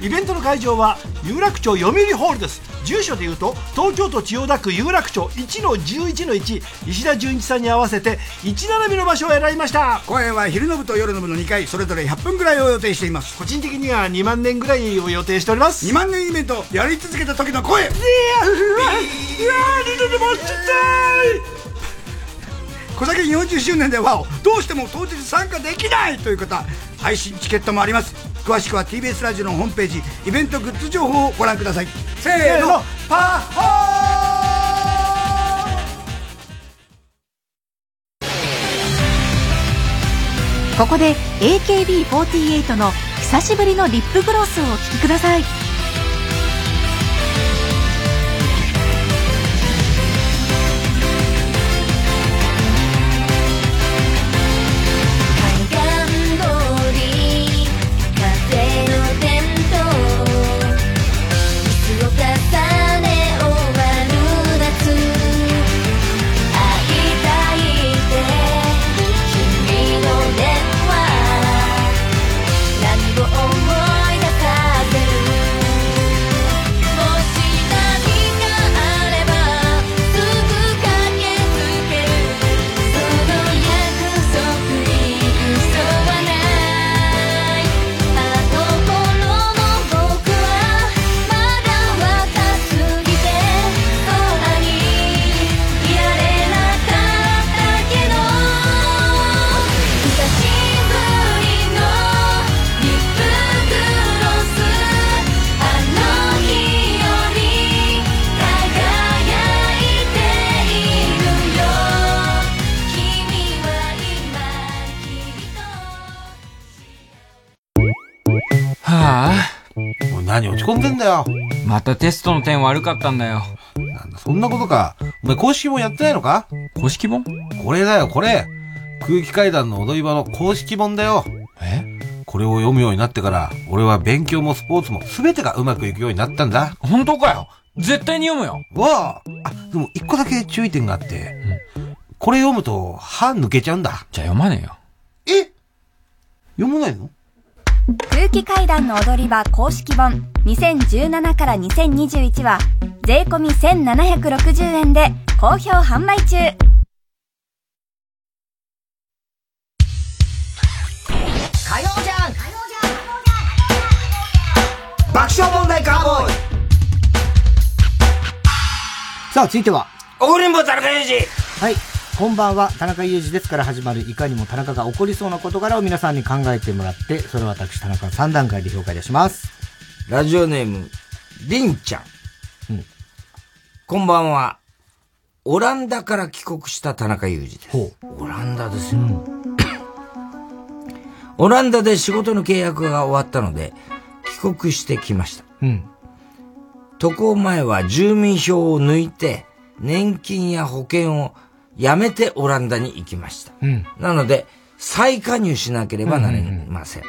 イベントの会場は有楽町読売ホールです。住所でいうと東京都千代田区有楽町1の11の1石田純一さんに合わせて1並びの場所を選びました。公演は昼の部と夜の部の2回それぞれ100分ぐらいを予定しています。個人的には2万年ぐらいを予定しております。2万年イベントやり続けた時の声。いやうわうわ二度でもちっちゃい小崎40周年ではどうしても当日参加できないという方配信チケットもあります。詳しくは TBS ラジオのホームページイベントグッズ情報をご覧ください。せーのパッホー！ここで AKB48 の久しぶりのリップグロスをお聴きください。何落ち込んでんだよ。またテストの点悪かったんだよ。なんだ、そんなことか。お前公式本やってないのか？公式本？これだよ、これ。空気階段の踊り場の公式本だよ。え？これを読むようになってから、俺は勉強もスポーツも全てがうまくいくようになったんだ。本当かよ？絶対に読むよ。わああ、でも一個だけ注意点があって、これ読むと歯抜けちゃうんだ。じゃあ読まねえよ。え？読まないの？空気階段の踊り場公式本2017から2021は税込み1760円で好評販売中火曜じゃん爆笑問題カーボーイさあ、続いては。怒りんぼ田中裕二はい。こんばんは、田中裕二ですから始まる、いかにも田中が起こりそうな事柄を皆さんに考えてもらって、それを私、田中の3段階で評価いたします。ラジオネーム、りんちゃん。こんばんは。オランダから帰国した田中裕二です。オランダですよ。オランダで仕事の契約が終わったので、帰国してきました。うん。渡航前は住民票を抜いて、年金や保険をやめてオランダに行きました。うん。なので、再加入しなければなりません。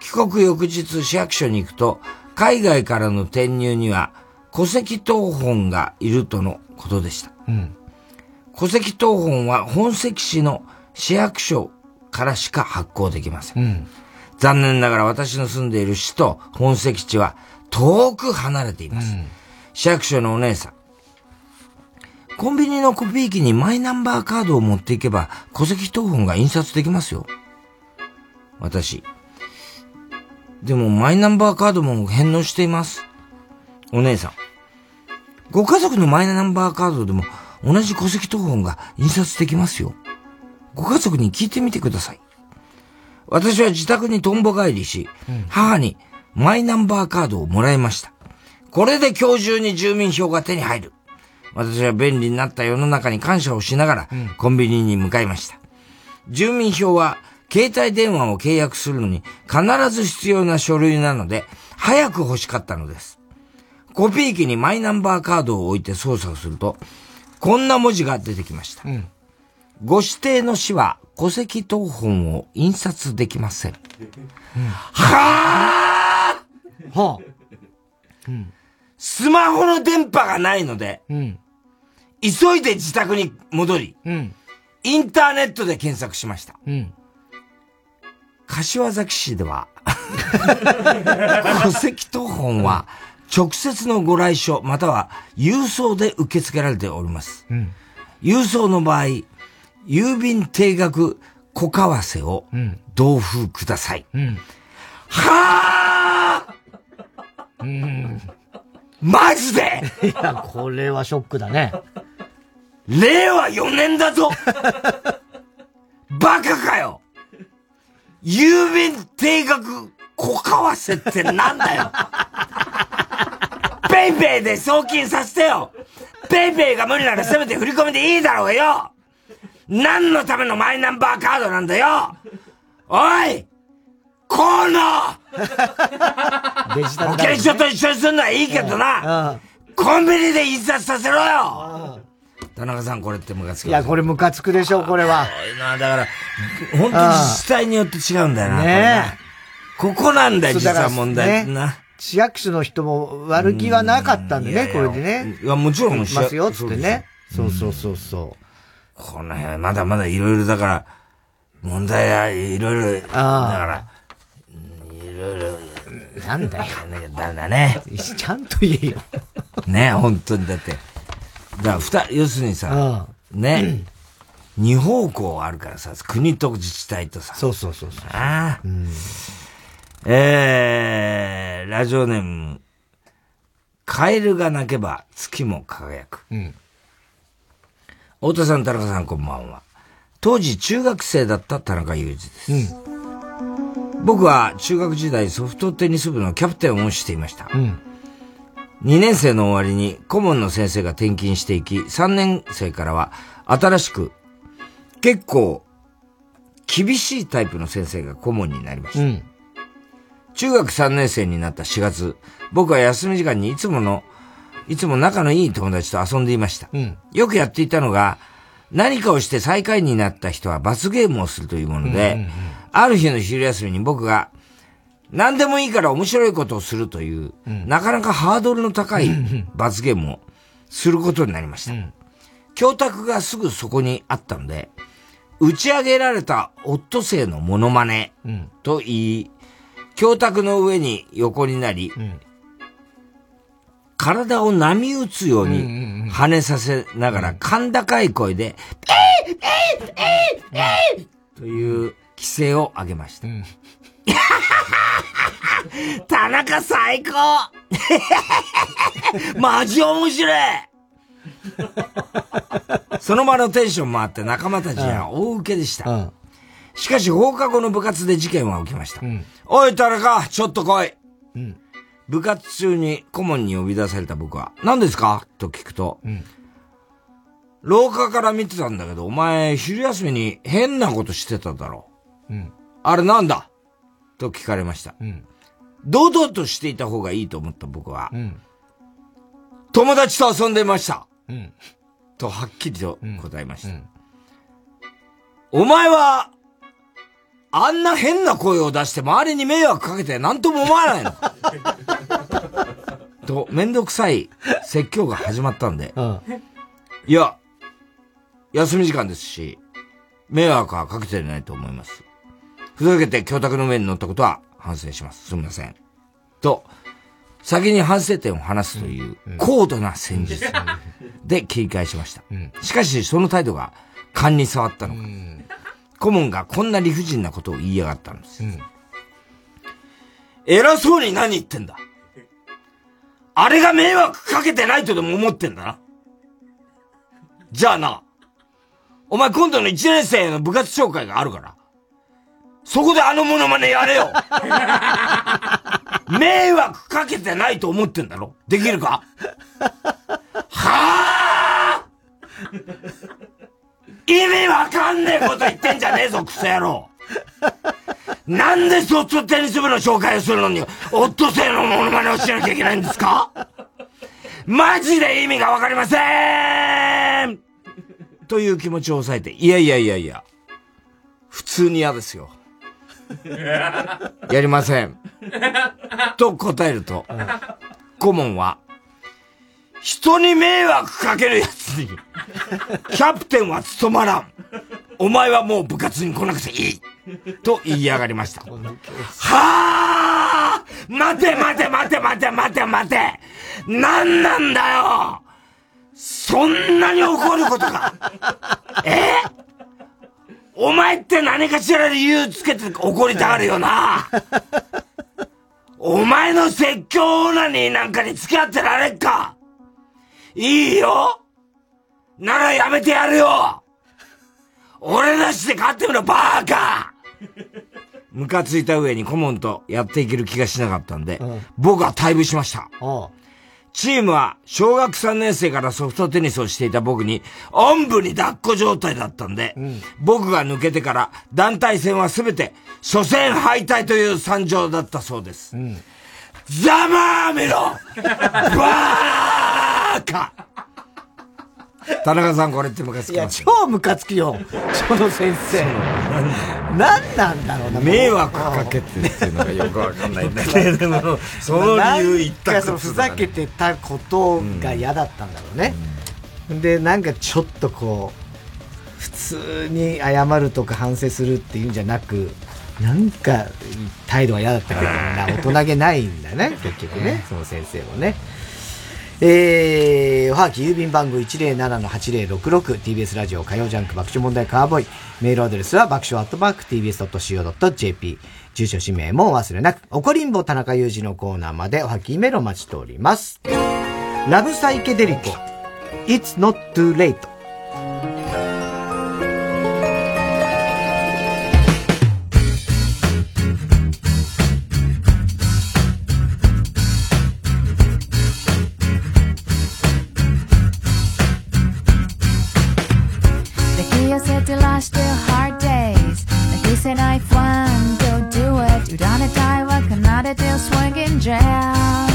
帰国翌日市役所に行くと、海外からの転入には戸籍謄本がいるとのことでした。うん。戸籍謄本は本籍市の市役所からしか発行できません。うん。残念ながら私の住んでいる市と本籍地は遠く離れています。市役所のお姉さん。コンビニのコピー機にマイナンバーカードを持っていけば戸籍謄本が印刷できますよ。私。でもマイナンバーカードも返納しています。お姉さん。ご家族のマイナンバーカードでも同じ戸籍謄本が印刷できますよ。ご家族に聞いてみてください。私は自宅にとんぼ帰りし、母にマイナンバーカードをもらいました。これで今日中に住民票が手に入る。私は便利になった世の中に感謝をしながら、コンビニに向かいました。住民票は、携帯電話を契約するのに必ず必要な書類なので、早く欲しかったのです。コピー機にマイナンバーカードを置いて操作をすると、こんな文字が出てきました。ご指定の市は戸籍謄本を印刷できません。はあはスマホの電波がないので、うん。急いで自宅に戻り、うん。インターネットで検索しました。うん。柏崎市では、戸籍謄本は直接のご来所または郵送で受け付けられております。うん。郵送の場合、郵便定額小為替をうん。同封ください。うん。はあうん。マジで いや、これはショックだね。令和4年だぞ。バカかよ。郵便定額小為替ってなんだよ。ペイペイで送金させてよ。ペイペイが無理ならせめて振り込みでいいだろうよ。何のためのマイナンバーカードなんだよ。おい。この。デジタル保険証と一緒にするのはいいけどな、コンビニで印刷させろよ田中さんこれってムカつくいや、これムカつくでしょ、これは。な、だから、本当に自治体によって違うんだよな。ねここなんだよ、実は問題な。市役所の人も悪気はなかったんでね、これでね。いや、もちろん、しますよ、つってね。そうそうそうそう。この辺、まだまだいろいろだから、問題はいろいろ、だから、いろいろ、なんだよ。だだね。ちゃんと言えよ。ね、本当に。だって、だから、ふた、要するにさ、ね、二方向あるからさ、国と自治体とさ。そうそうそうそう。ああ。えー、ラジオネーム、カエルが鳴けば月も輝く。うん。太田さん、田中さん、こんばんは。当時中学生だった田中裕二です。うん、僕は中学時代ソフトテニス部のキャプテンをしていました。うん、2年生の終わりに顧問の先生が転勤していき、3年生からは新しく結構厳しいタイプの先生が顧問になりました。うん、中学3年生になった4月、僕は休み時間にいつもの、いつも仲のいい友達と遊んでいました。よくやっていたのが、何かをして最下位になった人は罰ゲームをするというもので、ある日の昼休みに僕が、何でもいいから面白いことをするという、うん、なかなかハードルの高い罰ゲームをすることになりました。うん、教託がすぐそこにあったので、打ち上げられたオットセイのモノマネと言い、教託の上に横になり、体を波打つように跳ねさせながら、甲高い声で、えいえいえいえいという規制を上げました。田中最高。マジ面白い。その場のテンションもあって仲間たちは大受けでした。しかし放課後の部活で事件は起きました。うん、おい田中、ちょっと来い、うん、部活中に顧問に呼び出された僕は、何ですか？と聞くと、うん、廊下から見てたんだけど、お前、昼休みに変なことしてただろ。うん、あれなんだ？と聞かれました。うん、堂々としていた方がいいと思った僕は、うん、友達と遊んでました。うん、とはっきりと答えました。お前は、あんな変な声を出して周りに迷惑かけて何とも思わないの。と、めんどくさい説教が始まったんで、うん、いや、休み時間ですし、迷惑はかけてないと思います。ふざけて教託の上に乗ったことは反省します。すみません。と、先に反省点を話すという高度な戦術で切り返しました。しかし、その態度が勘に触ったのか。顧問がこんな理不尽なことを言いやがったんです。うん、偉そうに何言ってんだあれが迷惑かけてないとでも思ってんだな。じゃあな、お前今度の1年生の部活紹介があるから、そこであのモノマネやれよ。迷惑かけてないと思ってんだろ？できるか？はあ意味わかんねえこと言ってんじゃねえぞ、クソ野郎。なんでソフトテニス部の紹介をするのに、オットセイのモノマネをしなきゃいけないんですか？マジで意味がわかりません！という気持ちを抑えて、いやいやいやいや、普通に嫌ですよ。やりません。と答えると、顧問は、人に迷惑かける奴に、キャプテンは務まらん。お前はもう部活に来なくていい。と言いやがりました。はあ待て待て待て待て待て待て何なんだよそんなに怒ることかえ？お前って何かしら理由つけて怒りたがるよな。お前の説教オーナニーなんかに付き合ってられっか。いいよ。ならやめてやるよ。俺なしで勝ってみろ、バーカ。ムカついた上に顧問とやっていける気がしなかったんで、うん、僕は退部しました。チームは小学3年生からソフトテニスをしていた僕に、おんぶに抱っこ状態だったんで、僕が抜けてから団体戦はすべて初戦敗退という惨状だったそうです。ざまーめろバーカ田中さんこれってムカついや、きますよ。超ムカつきよ。その先生。何なんだろうな。迷惑かけてっていうのがよくわかんないんだけれど も、その理由言ったかそのふざけてたことが嫌だったんだろうね。で、なんかちょっとこう、普通に謝るとか反省するっていうんじゃなく、なんか態度が嫌だったからな、大人げないんだね、結局ね、その先生もね。えー、おはがき郵便番号 107-8066TBS ラジオ火曜ジャンク爆笑問題カーボーイ。メールアドレスは爆笑アットマーク TBS.CO.JP 住所氏名もお忘れなく。怒りんぼ田中裕二のコーナーまでおはきメールお待ちしております。ラブサイケデリコ It's not too late it 委ねたいは奏でて swinging jazz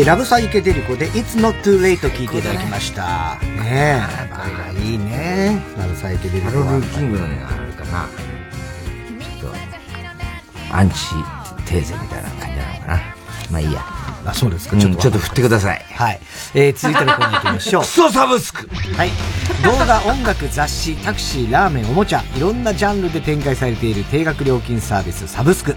えー、ラブサイケデリコで It's not too late 聞いていただきました。ねえ。これがいいね。ラブサイケデリコは。ハロルキングのね、あれかな。ちょっと、アンチテーゼみたいな感じなのかな。まあいいや。あ、そうですか。うんちょっとちょっと振ってください。はい。えー、続いてのコーナー行きましょう。クソサブスクはい。動画、音楽、雑誌、タクシー、ラーメン、おもちゃ、いろんなジャンルで展開されている定額料金サービス、サブスク。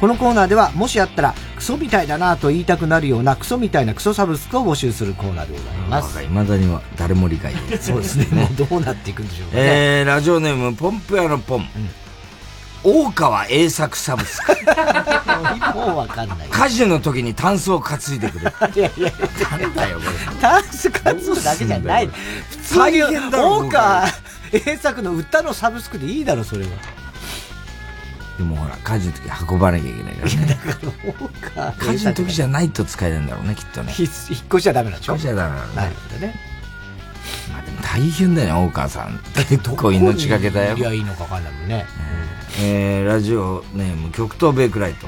このコーナーでは、もしあったら、クソみたいだなと言いたくなるような、クソみたいなクソサブスクを募集するコーナーでございます。いまだには誰も理解できないそうですね。もうどうなっていくんでしょうかね。えー、ラジオネーム、ポンプ屋のポン。大川栄作サブスク。もうわかんない。家事の時にタンスを担いでくれる。いやいや、なんだよ、これ。タンスカツオだけじゃない。普通に大変だろ大川栄作の歌のサブスクでいいだろ、それは。でもほら、家事の時運ばなきゃいけないからね。家事の時じゃないと使えるんだろうね、きっとね。引っ越しちゃダメなんでしょ引っ越しちゃダメなのね。なるほどね。まあでも大変だよね、大川さん。結構命がけだよい。や、いいのかわかんないもんね。えー、ラジオネーム極東ベイクライト。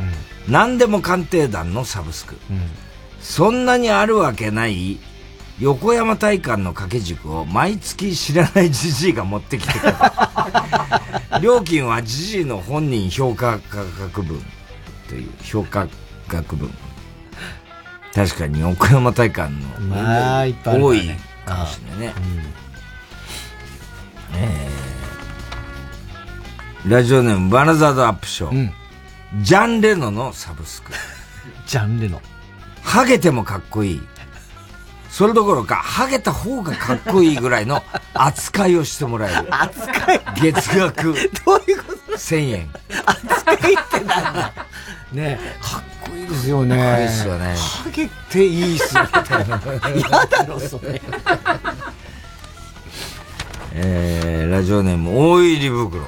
何でも鑑定団のサブスク。そんなにあるわけない横山大観の掛け軸を毎月知らないじじいが持ってきてくる。料金はじじいの本人評価価格分という評価学部。確かに岡山体館の、まあいっぱいある多いねかもしれないね。えーラジオネームバナザードアップショー。ジャン・レノのサブスク。ジャン・レノ。ハゲてもかっこいい。それどころか、ハゲた方がかっこいいぐらいの扱いをしてもらえる。扱い？月額。どういうこと？1000円。扱いってなんだ？ねえ、かっこいいですよね。かっこいいですよねハゲていいっすみたいな。嫌だろ、それ。えー、ラジオネーム大入り袋。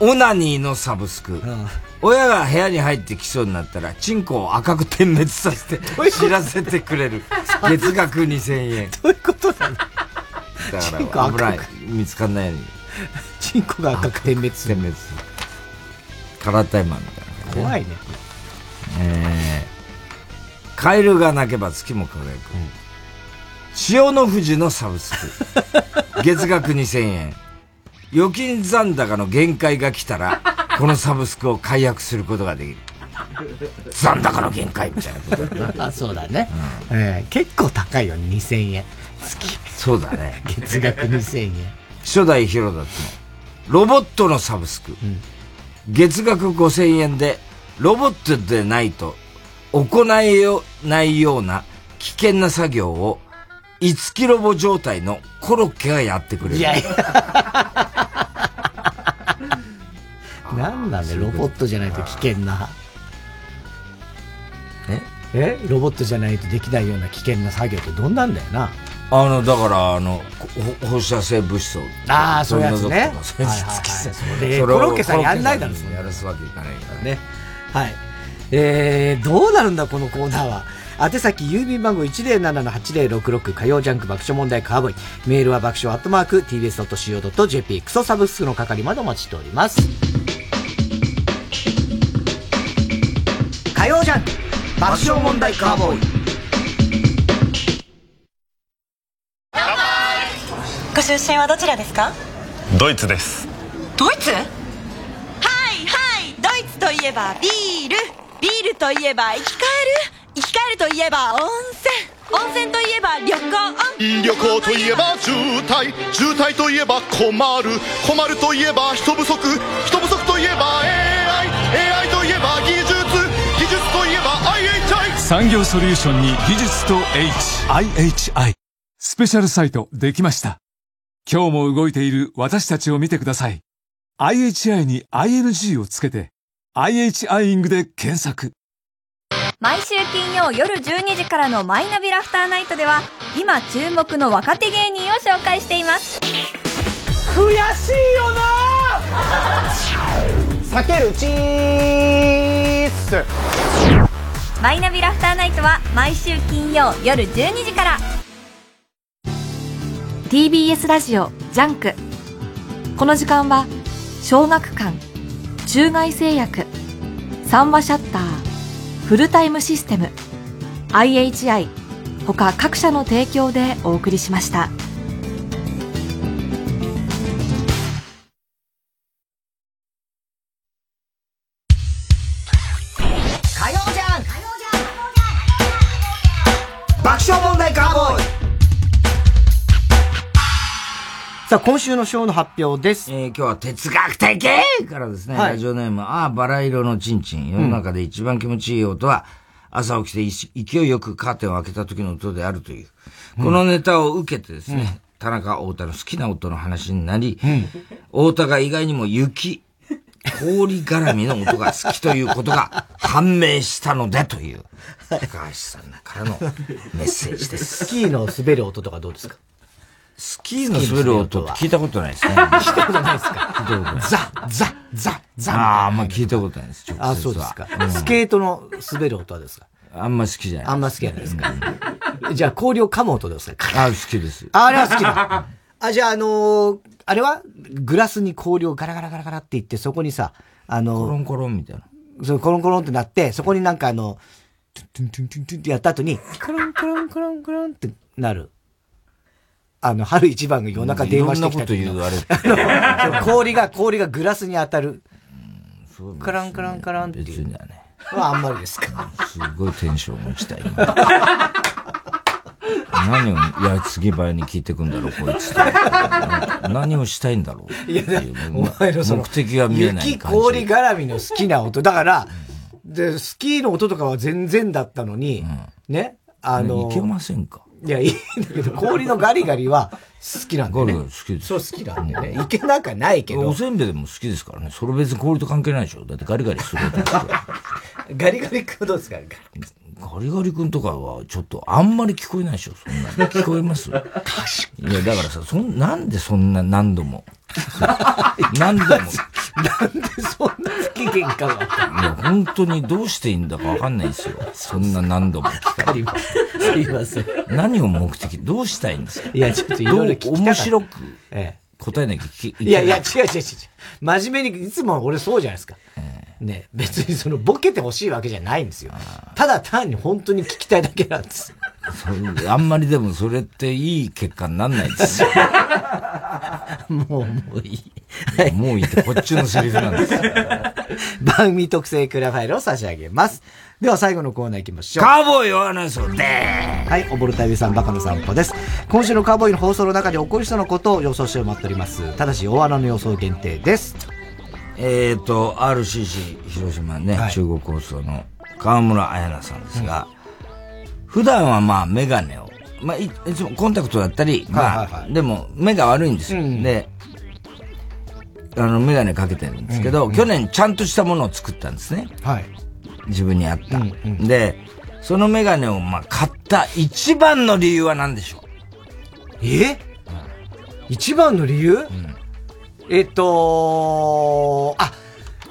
オナニーのサブスク。親が部屋に入ってきそうになったら、チンコを赤く点滅させて 知らせてくれる。月額2000円。どういうことなの？だから、危ない。見つかんないように。チンコが赤く点滅する。点滅する。カラータイマーみたいなね。怖いね。えー、カエルが鳴けば月も輝く。潮の富士のサブスク。月額2000円。預金残高の限界が来たら、このサブスクを解約することができる。残高の限界みたいなこと。あ そうだね、えー結構高いよね、2000円。月。そうだね。月額2000円。初代広田とのロボットのサブスク。月額5000円で、ロボットでないと行えよないような危険な作業を、5キロボ状態のコロッケがやってくれる。いやい なんなんだよ、ロボットじゃないと危険な。え？え？ロボットじゃないとできないような危険な作業ってどんなんだよな。あの、だから、あの、ほ放射性物質を。あーそういうやつねはいはいはいコロッケさんやんないだろやらすわけいかないからね。はい。えー、どうなるんだ、このコーナーは。宛先、郵便番号107-8066火曜ジャンク爆笑問題カーボーイ。メールは爆笑アットマーク tbs.co.jp クソサブスクの係までお待ちしております。火曜ジャンク爆笑問題カーボーイ。ご出身はどちらですか？ドイツですドイツ？はいはいドイツといえばビールビールといえば生き返る生き返るといえば温泉温泉といえば旅行旅行といえば渋滞渋滞といえば困る困るといえば人不足人不足といえば AI AI といえば技術技術といえば IHI 産業ソリューションに技術と H。IHI。スペシャルサイトできました。今日も動いている私たちを見てください。IHI に ING をつけて、IHI イングで検索。毎週金曜夜12時からのマイナビラフターナイトでは今注目の若手芸人を紹介しています。悔しいよな！さけるチーズマイナビラフターナイトは毎週金曜夜12時から。TBS ラジオジャンク。この時間は小学館中外製薬三和シャッターフルタイムシステム。IHI 他各社の提供でお送りしました。さあ、今週のショーの発表です。えー今日は哲学的からですね、はいラジオネーム、ああ、バラ色のチンチン。世の中で一番気持ちいい音は、朝起きて勢いよくカーテンを開けた時の音であるという。このネタを受けてですね、田中太田の好きな音の話になり、太田が意外にも雪、氷絡みの音が好きということが判明したのでという、高橋さんからのメッセージです。スキーの滑る音とかどうですか？スキーの滑る音って聞いたことないですね。聞いたことないですか？聞いたことないザ、ザ、ザ、ザ。ああ、あんま聞いたことないです。あ、そうですか。うんスケートの滑る音はですか？あんま好きじゃない。あんま好きじゃないですか。じゃあ、氷を噛む音ですかあ好きです。ああれは好きだ。あ、じゃあ、あのーあれは？グラスに氷をガラガラガラガラっていって、そこにさ、あのコロンコロンみたいな。そう、コロンコロンってなって、そこになんかあの、トゥントゥントゥントゥントゥンってやった後に、コロンコロンコロンコロンってなる。あの、春一番が夜中電話してきた時のいろんなこと言うあの 氷が、氷がグラスに当たる。そうカランカランカランっていう。別にはね。あんまりですか？すごいテンション落ちた、今。何をやつぎ早に聞いてくんだろう、こいつ。何をしたいんだろう。いや、お前のその、目的が見えない雪感じ。氷絡みの好きな音。だから、で、スキーの音とかは全然だったのに、ね、あの、いけませんかいや、いいんだけど、氷のガリガリは好きなんだよね。ガリガリ好きです。そう好きなんだよね。いけなくはないけど。おせんべいでも好きですからね。それ別に氷と関係ないでしょ。だってガリガリするすよ ガリガリ君どうですか？ガリガリ君とかはちょっとあんまり聞こえないでしょ。そんなの聞こえます？いや、だからさ、そん、なんでそんな何度も？何度も？なんでそんな不機嫌かが。いや、本当にどうしていいんだかわかんないですよ。そんな何度も聞かれる。すいません。何を目的、どうしたいんですか？いやちょっといろいろ聞き面白くええ答えなきゃ聞きいやいや、違う違う違う違う。真面目に、いつも俺そうじゃないですか。ね、別にそのボケてほしいわけじゃないんですよ。ただ単に本当に聞きたいだけなんです。そあんまりでもそれっていい結果になんないですよ。もう、もういい。もういいってこっちのセリフなんですよ。番組特製クラファイルを差し上げます。では最後のコーナー行きましょう。カーボーイを話そうではい、おぼるたびさんバカの散歩です。今週のカーボーイの放送の中で起こりそうなことを予想して待っております。ただし、大穴の予想限定です。えっ、と、RCC 広島ね、中国放送の河村彩菜さんですが、普段はまあメガネを、まあいいつもコンタクトだったり、まあ、でも目が悪いんですよ。で、あの、メガネかけてるんですけど、去年ちゃんとしたものを作ったんですね。はい。自分に合った。で、そのメガネをまあ買った一番の理由は何でしょう？え？一番の理由、えっと、あ、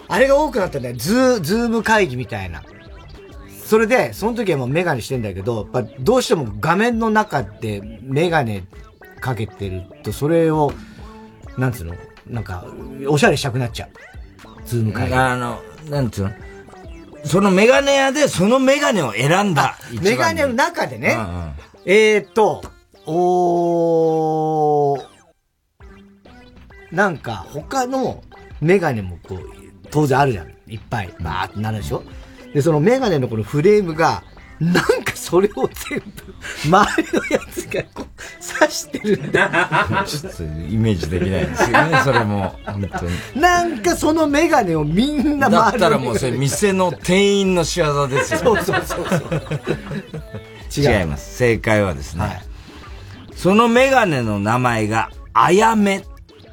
あれが多くなったんだよ。ズー、ズーム会議みたいな。それで、その時はもうメガネしてんだけど、やっぱどうしても画面の中でメガネかけてると、それを、なんつうの？なんか、おしゃれしたくなっちゃう。ズーム会議。あの、なんつうの？そのメガネ屋でそのメガネを選んだ。メガネの中でね、うんうんえーっと、おー、なんか他のメガネもこう、当然あるじゃん。いっぱい、バーってなるでしょ？で、そのメガネのこのフレームが、なんかそれを全部、周りのやつがこう、刺してるんだ。ちょっとイメージできないですよね、それも。本当に。なんかそのメガネをみんなだ周りったらもうそれ店の店員の仕業ですよ。そうそうそうそう。違います。正解はですね、そのメガネの名前が、あやめ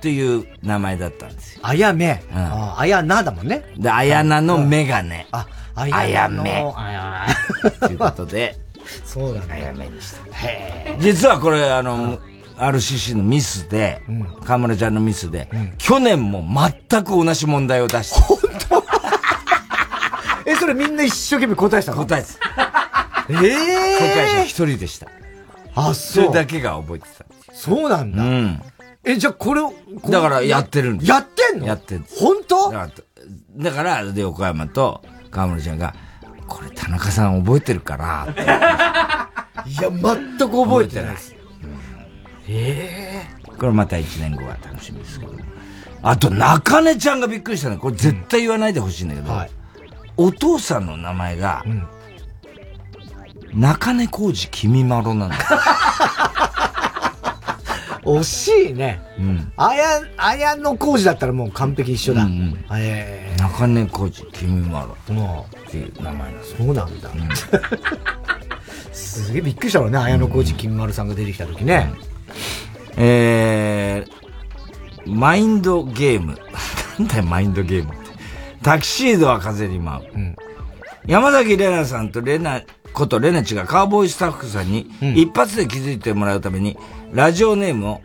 という名前だったんですよ。あやめ。ああやなだもんね。で、あやなのメガネ。あ、ああややめ。あやということで、そうだ。あやめにした。へ実はこれ、あの、RCC のミスで、河村ちゃんのミスで、去年も全く同じ問題を出して え、それみんな一生懸命答えてたの？答えてええ正解者一人でした。あ、そそう。れだけが覚えてた。そうなんだ。うん。え、じゃあこれを、だからやってるんです。やってんの？やってんです。本当？だから、で、横山と河村ちゃんが、これ田中さん覚えてるかな？っていや、全く覚えてないです。えこれまた1年後は楽しみですけど。あと、中根ちゃんがびっくりしたの。これ絶対言わないでほしいんだけど、お父さんの名前が、中根浩二君まろなんだよ。惜しいね。うん。あや、あやの工事だったらもう完璧一緒だ。え中根浩二君まろえもっていう名前なんですよ。そうなんだ。すげえびっくりしたろうね、綾野浩二金丸さんが出てきた時ね。えー、マインドゲーム。なんだよ、マインドゲームって。タキシードは風に舞う。山崎玲奈さんと玲奈こと玲奈ちがカーボーイスタッフさんに一発で気づいてもらうために、ラジオネームを、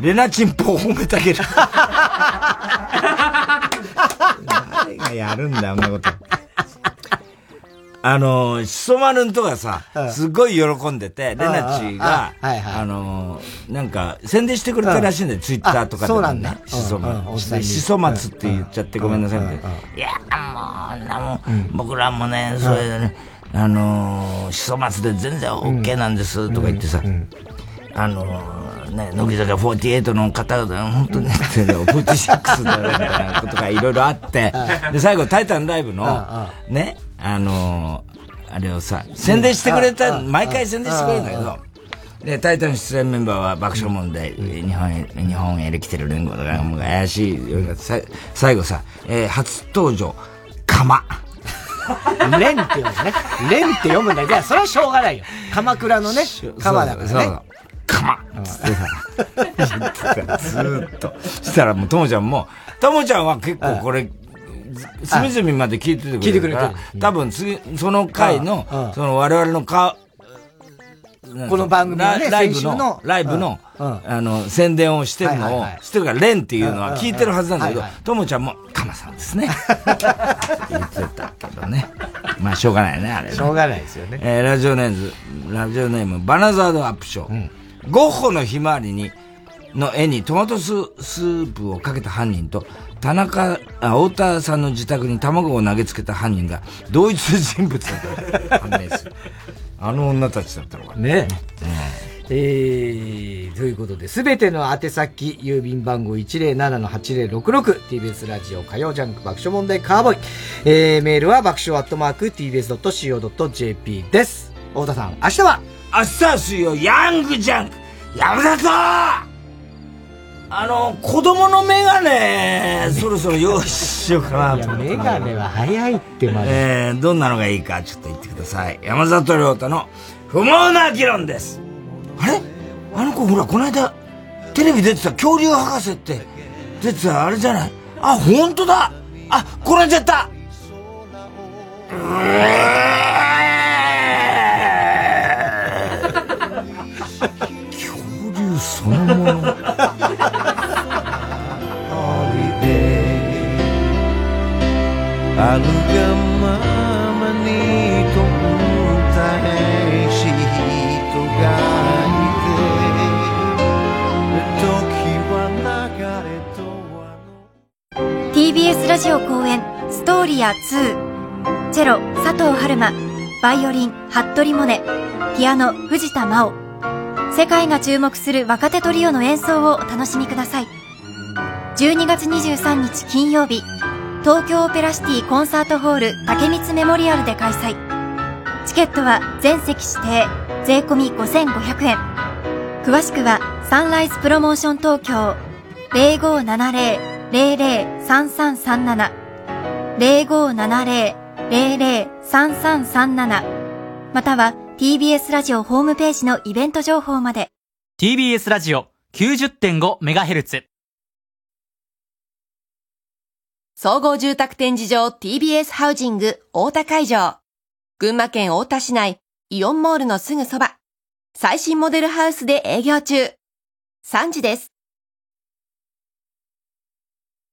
レナチンポを褒めてあげる。誰がやるんだよ、あんなこと。あの、しそ丸んとかさ、すごい喜んでて、レナチが、あの、なんか、宣伝してくれたらしいんだよ、ツイッターとかで。そうなんだ。しそうんうん。おっさんに。しそ松って言っちゃってごめんなさいみたいや、もう、なもん、僕らもね、それでね、あのー、しそ松で全然 OK なんです、とか言ってさ、あのー、ね、乃木坂48の方々、本当に、46だよ、みたいなことがいろいろあって、で、最後、タイタンライブの、ね、あのー、あれをさ、宣伝してくれた、毎回宣伝してくれるんだけど、で、タイタン出演メンバーは爆笑問題、日本、日本エレキテル連合とか、もう怪しい、さ最後さ、えー初登場、かま。レンって読むね。レンって読むんだじゃあ、それはしょうがないよ。鎌倉のね、川だからね。そうそう。かまつってさ、言ってたずーっと。したらもう、ともちゃんも、ともちゃんは結構これ、隅々まで聞いててくれるから。多分次、その回の、その我々のか、この番組のねラライブのの、ライブの、うんあの、宣伝をしてるのをしてるから、レンっていうのは聞いてるはずなんだけどともちゃんも、かまさんですね。言ってたけどね。まあ、しょうがないね、あれね。しょうがないですよね。えーラジオネーム、ラジオネーム、バナザードアップショー。ゴッホのひまわりに、の絵にトマトススープをかけた犯人と、田中、あ、太田さんの自宅に卵を投げつけた犯人が、同一人物だと判明する。あの女たちだったのかね。えー、ということで、すべての宛先、郵便番号 107-8066TBS ラジオ火曜ジャンク爆笑問題カーボーイ。えー、メールは爆笑アットマーク TBS.CO.JP です。太田さん、明日は明日は水曜、ヤングジャンク山里あの、子供のメガネ、そろそろ用意しようかなと。メガネは早いってまで。えー、どんなのがいいかちょっと言ってください。山里亮太の不毛な議論です。あれ？あの子ほら、この間、テレビ出てた恐竜博士って、出てたあれじゃない？あ、本当だあ、転んじゃった恐そのもの。あるがままにと歌えし人がいて時は流れと TBS ラジオ公演ストーリア2チェロ佐藤春馬。バイオリン服部萌音。ピアノ藤田真央。世界が注目する若手トリオの演奏をお楽しみください。12月23日金曜日東京オペラシティコンサートホール竹光メモリアルで開催。チケットは全席指定税込み5500円。詳しくはサンライズプロモーション東京0570-003337 0570-003337または TBS ラジオホームページのイベント情報まで TBS ラジオ 90.5MHz 総合住宅展示場 TBS ハウジング大田会場。群馬県大田市内、イオンモールのすぐそば。最新モデルハウスで営業中。3時です。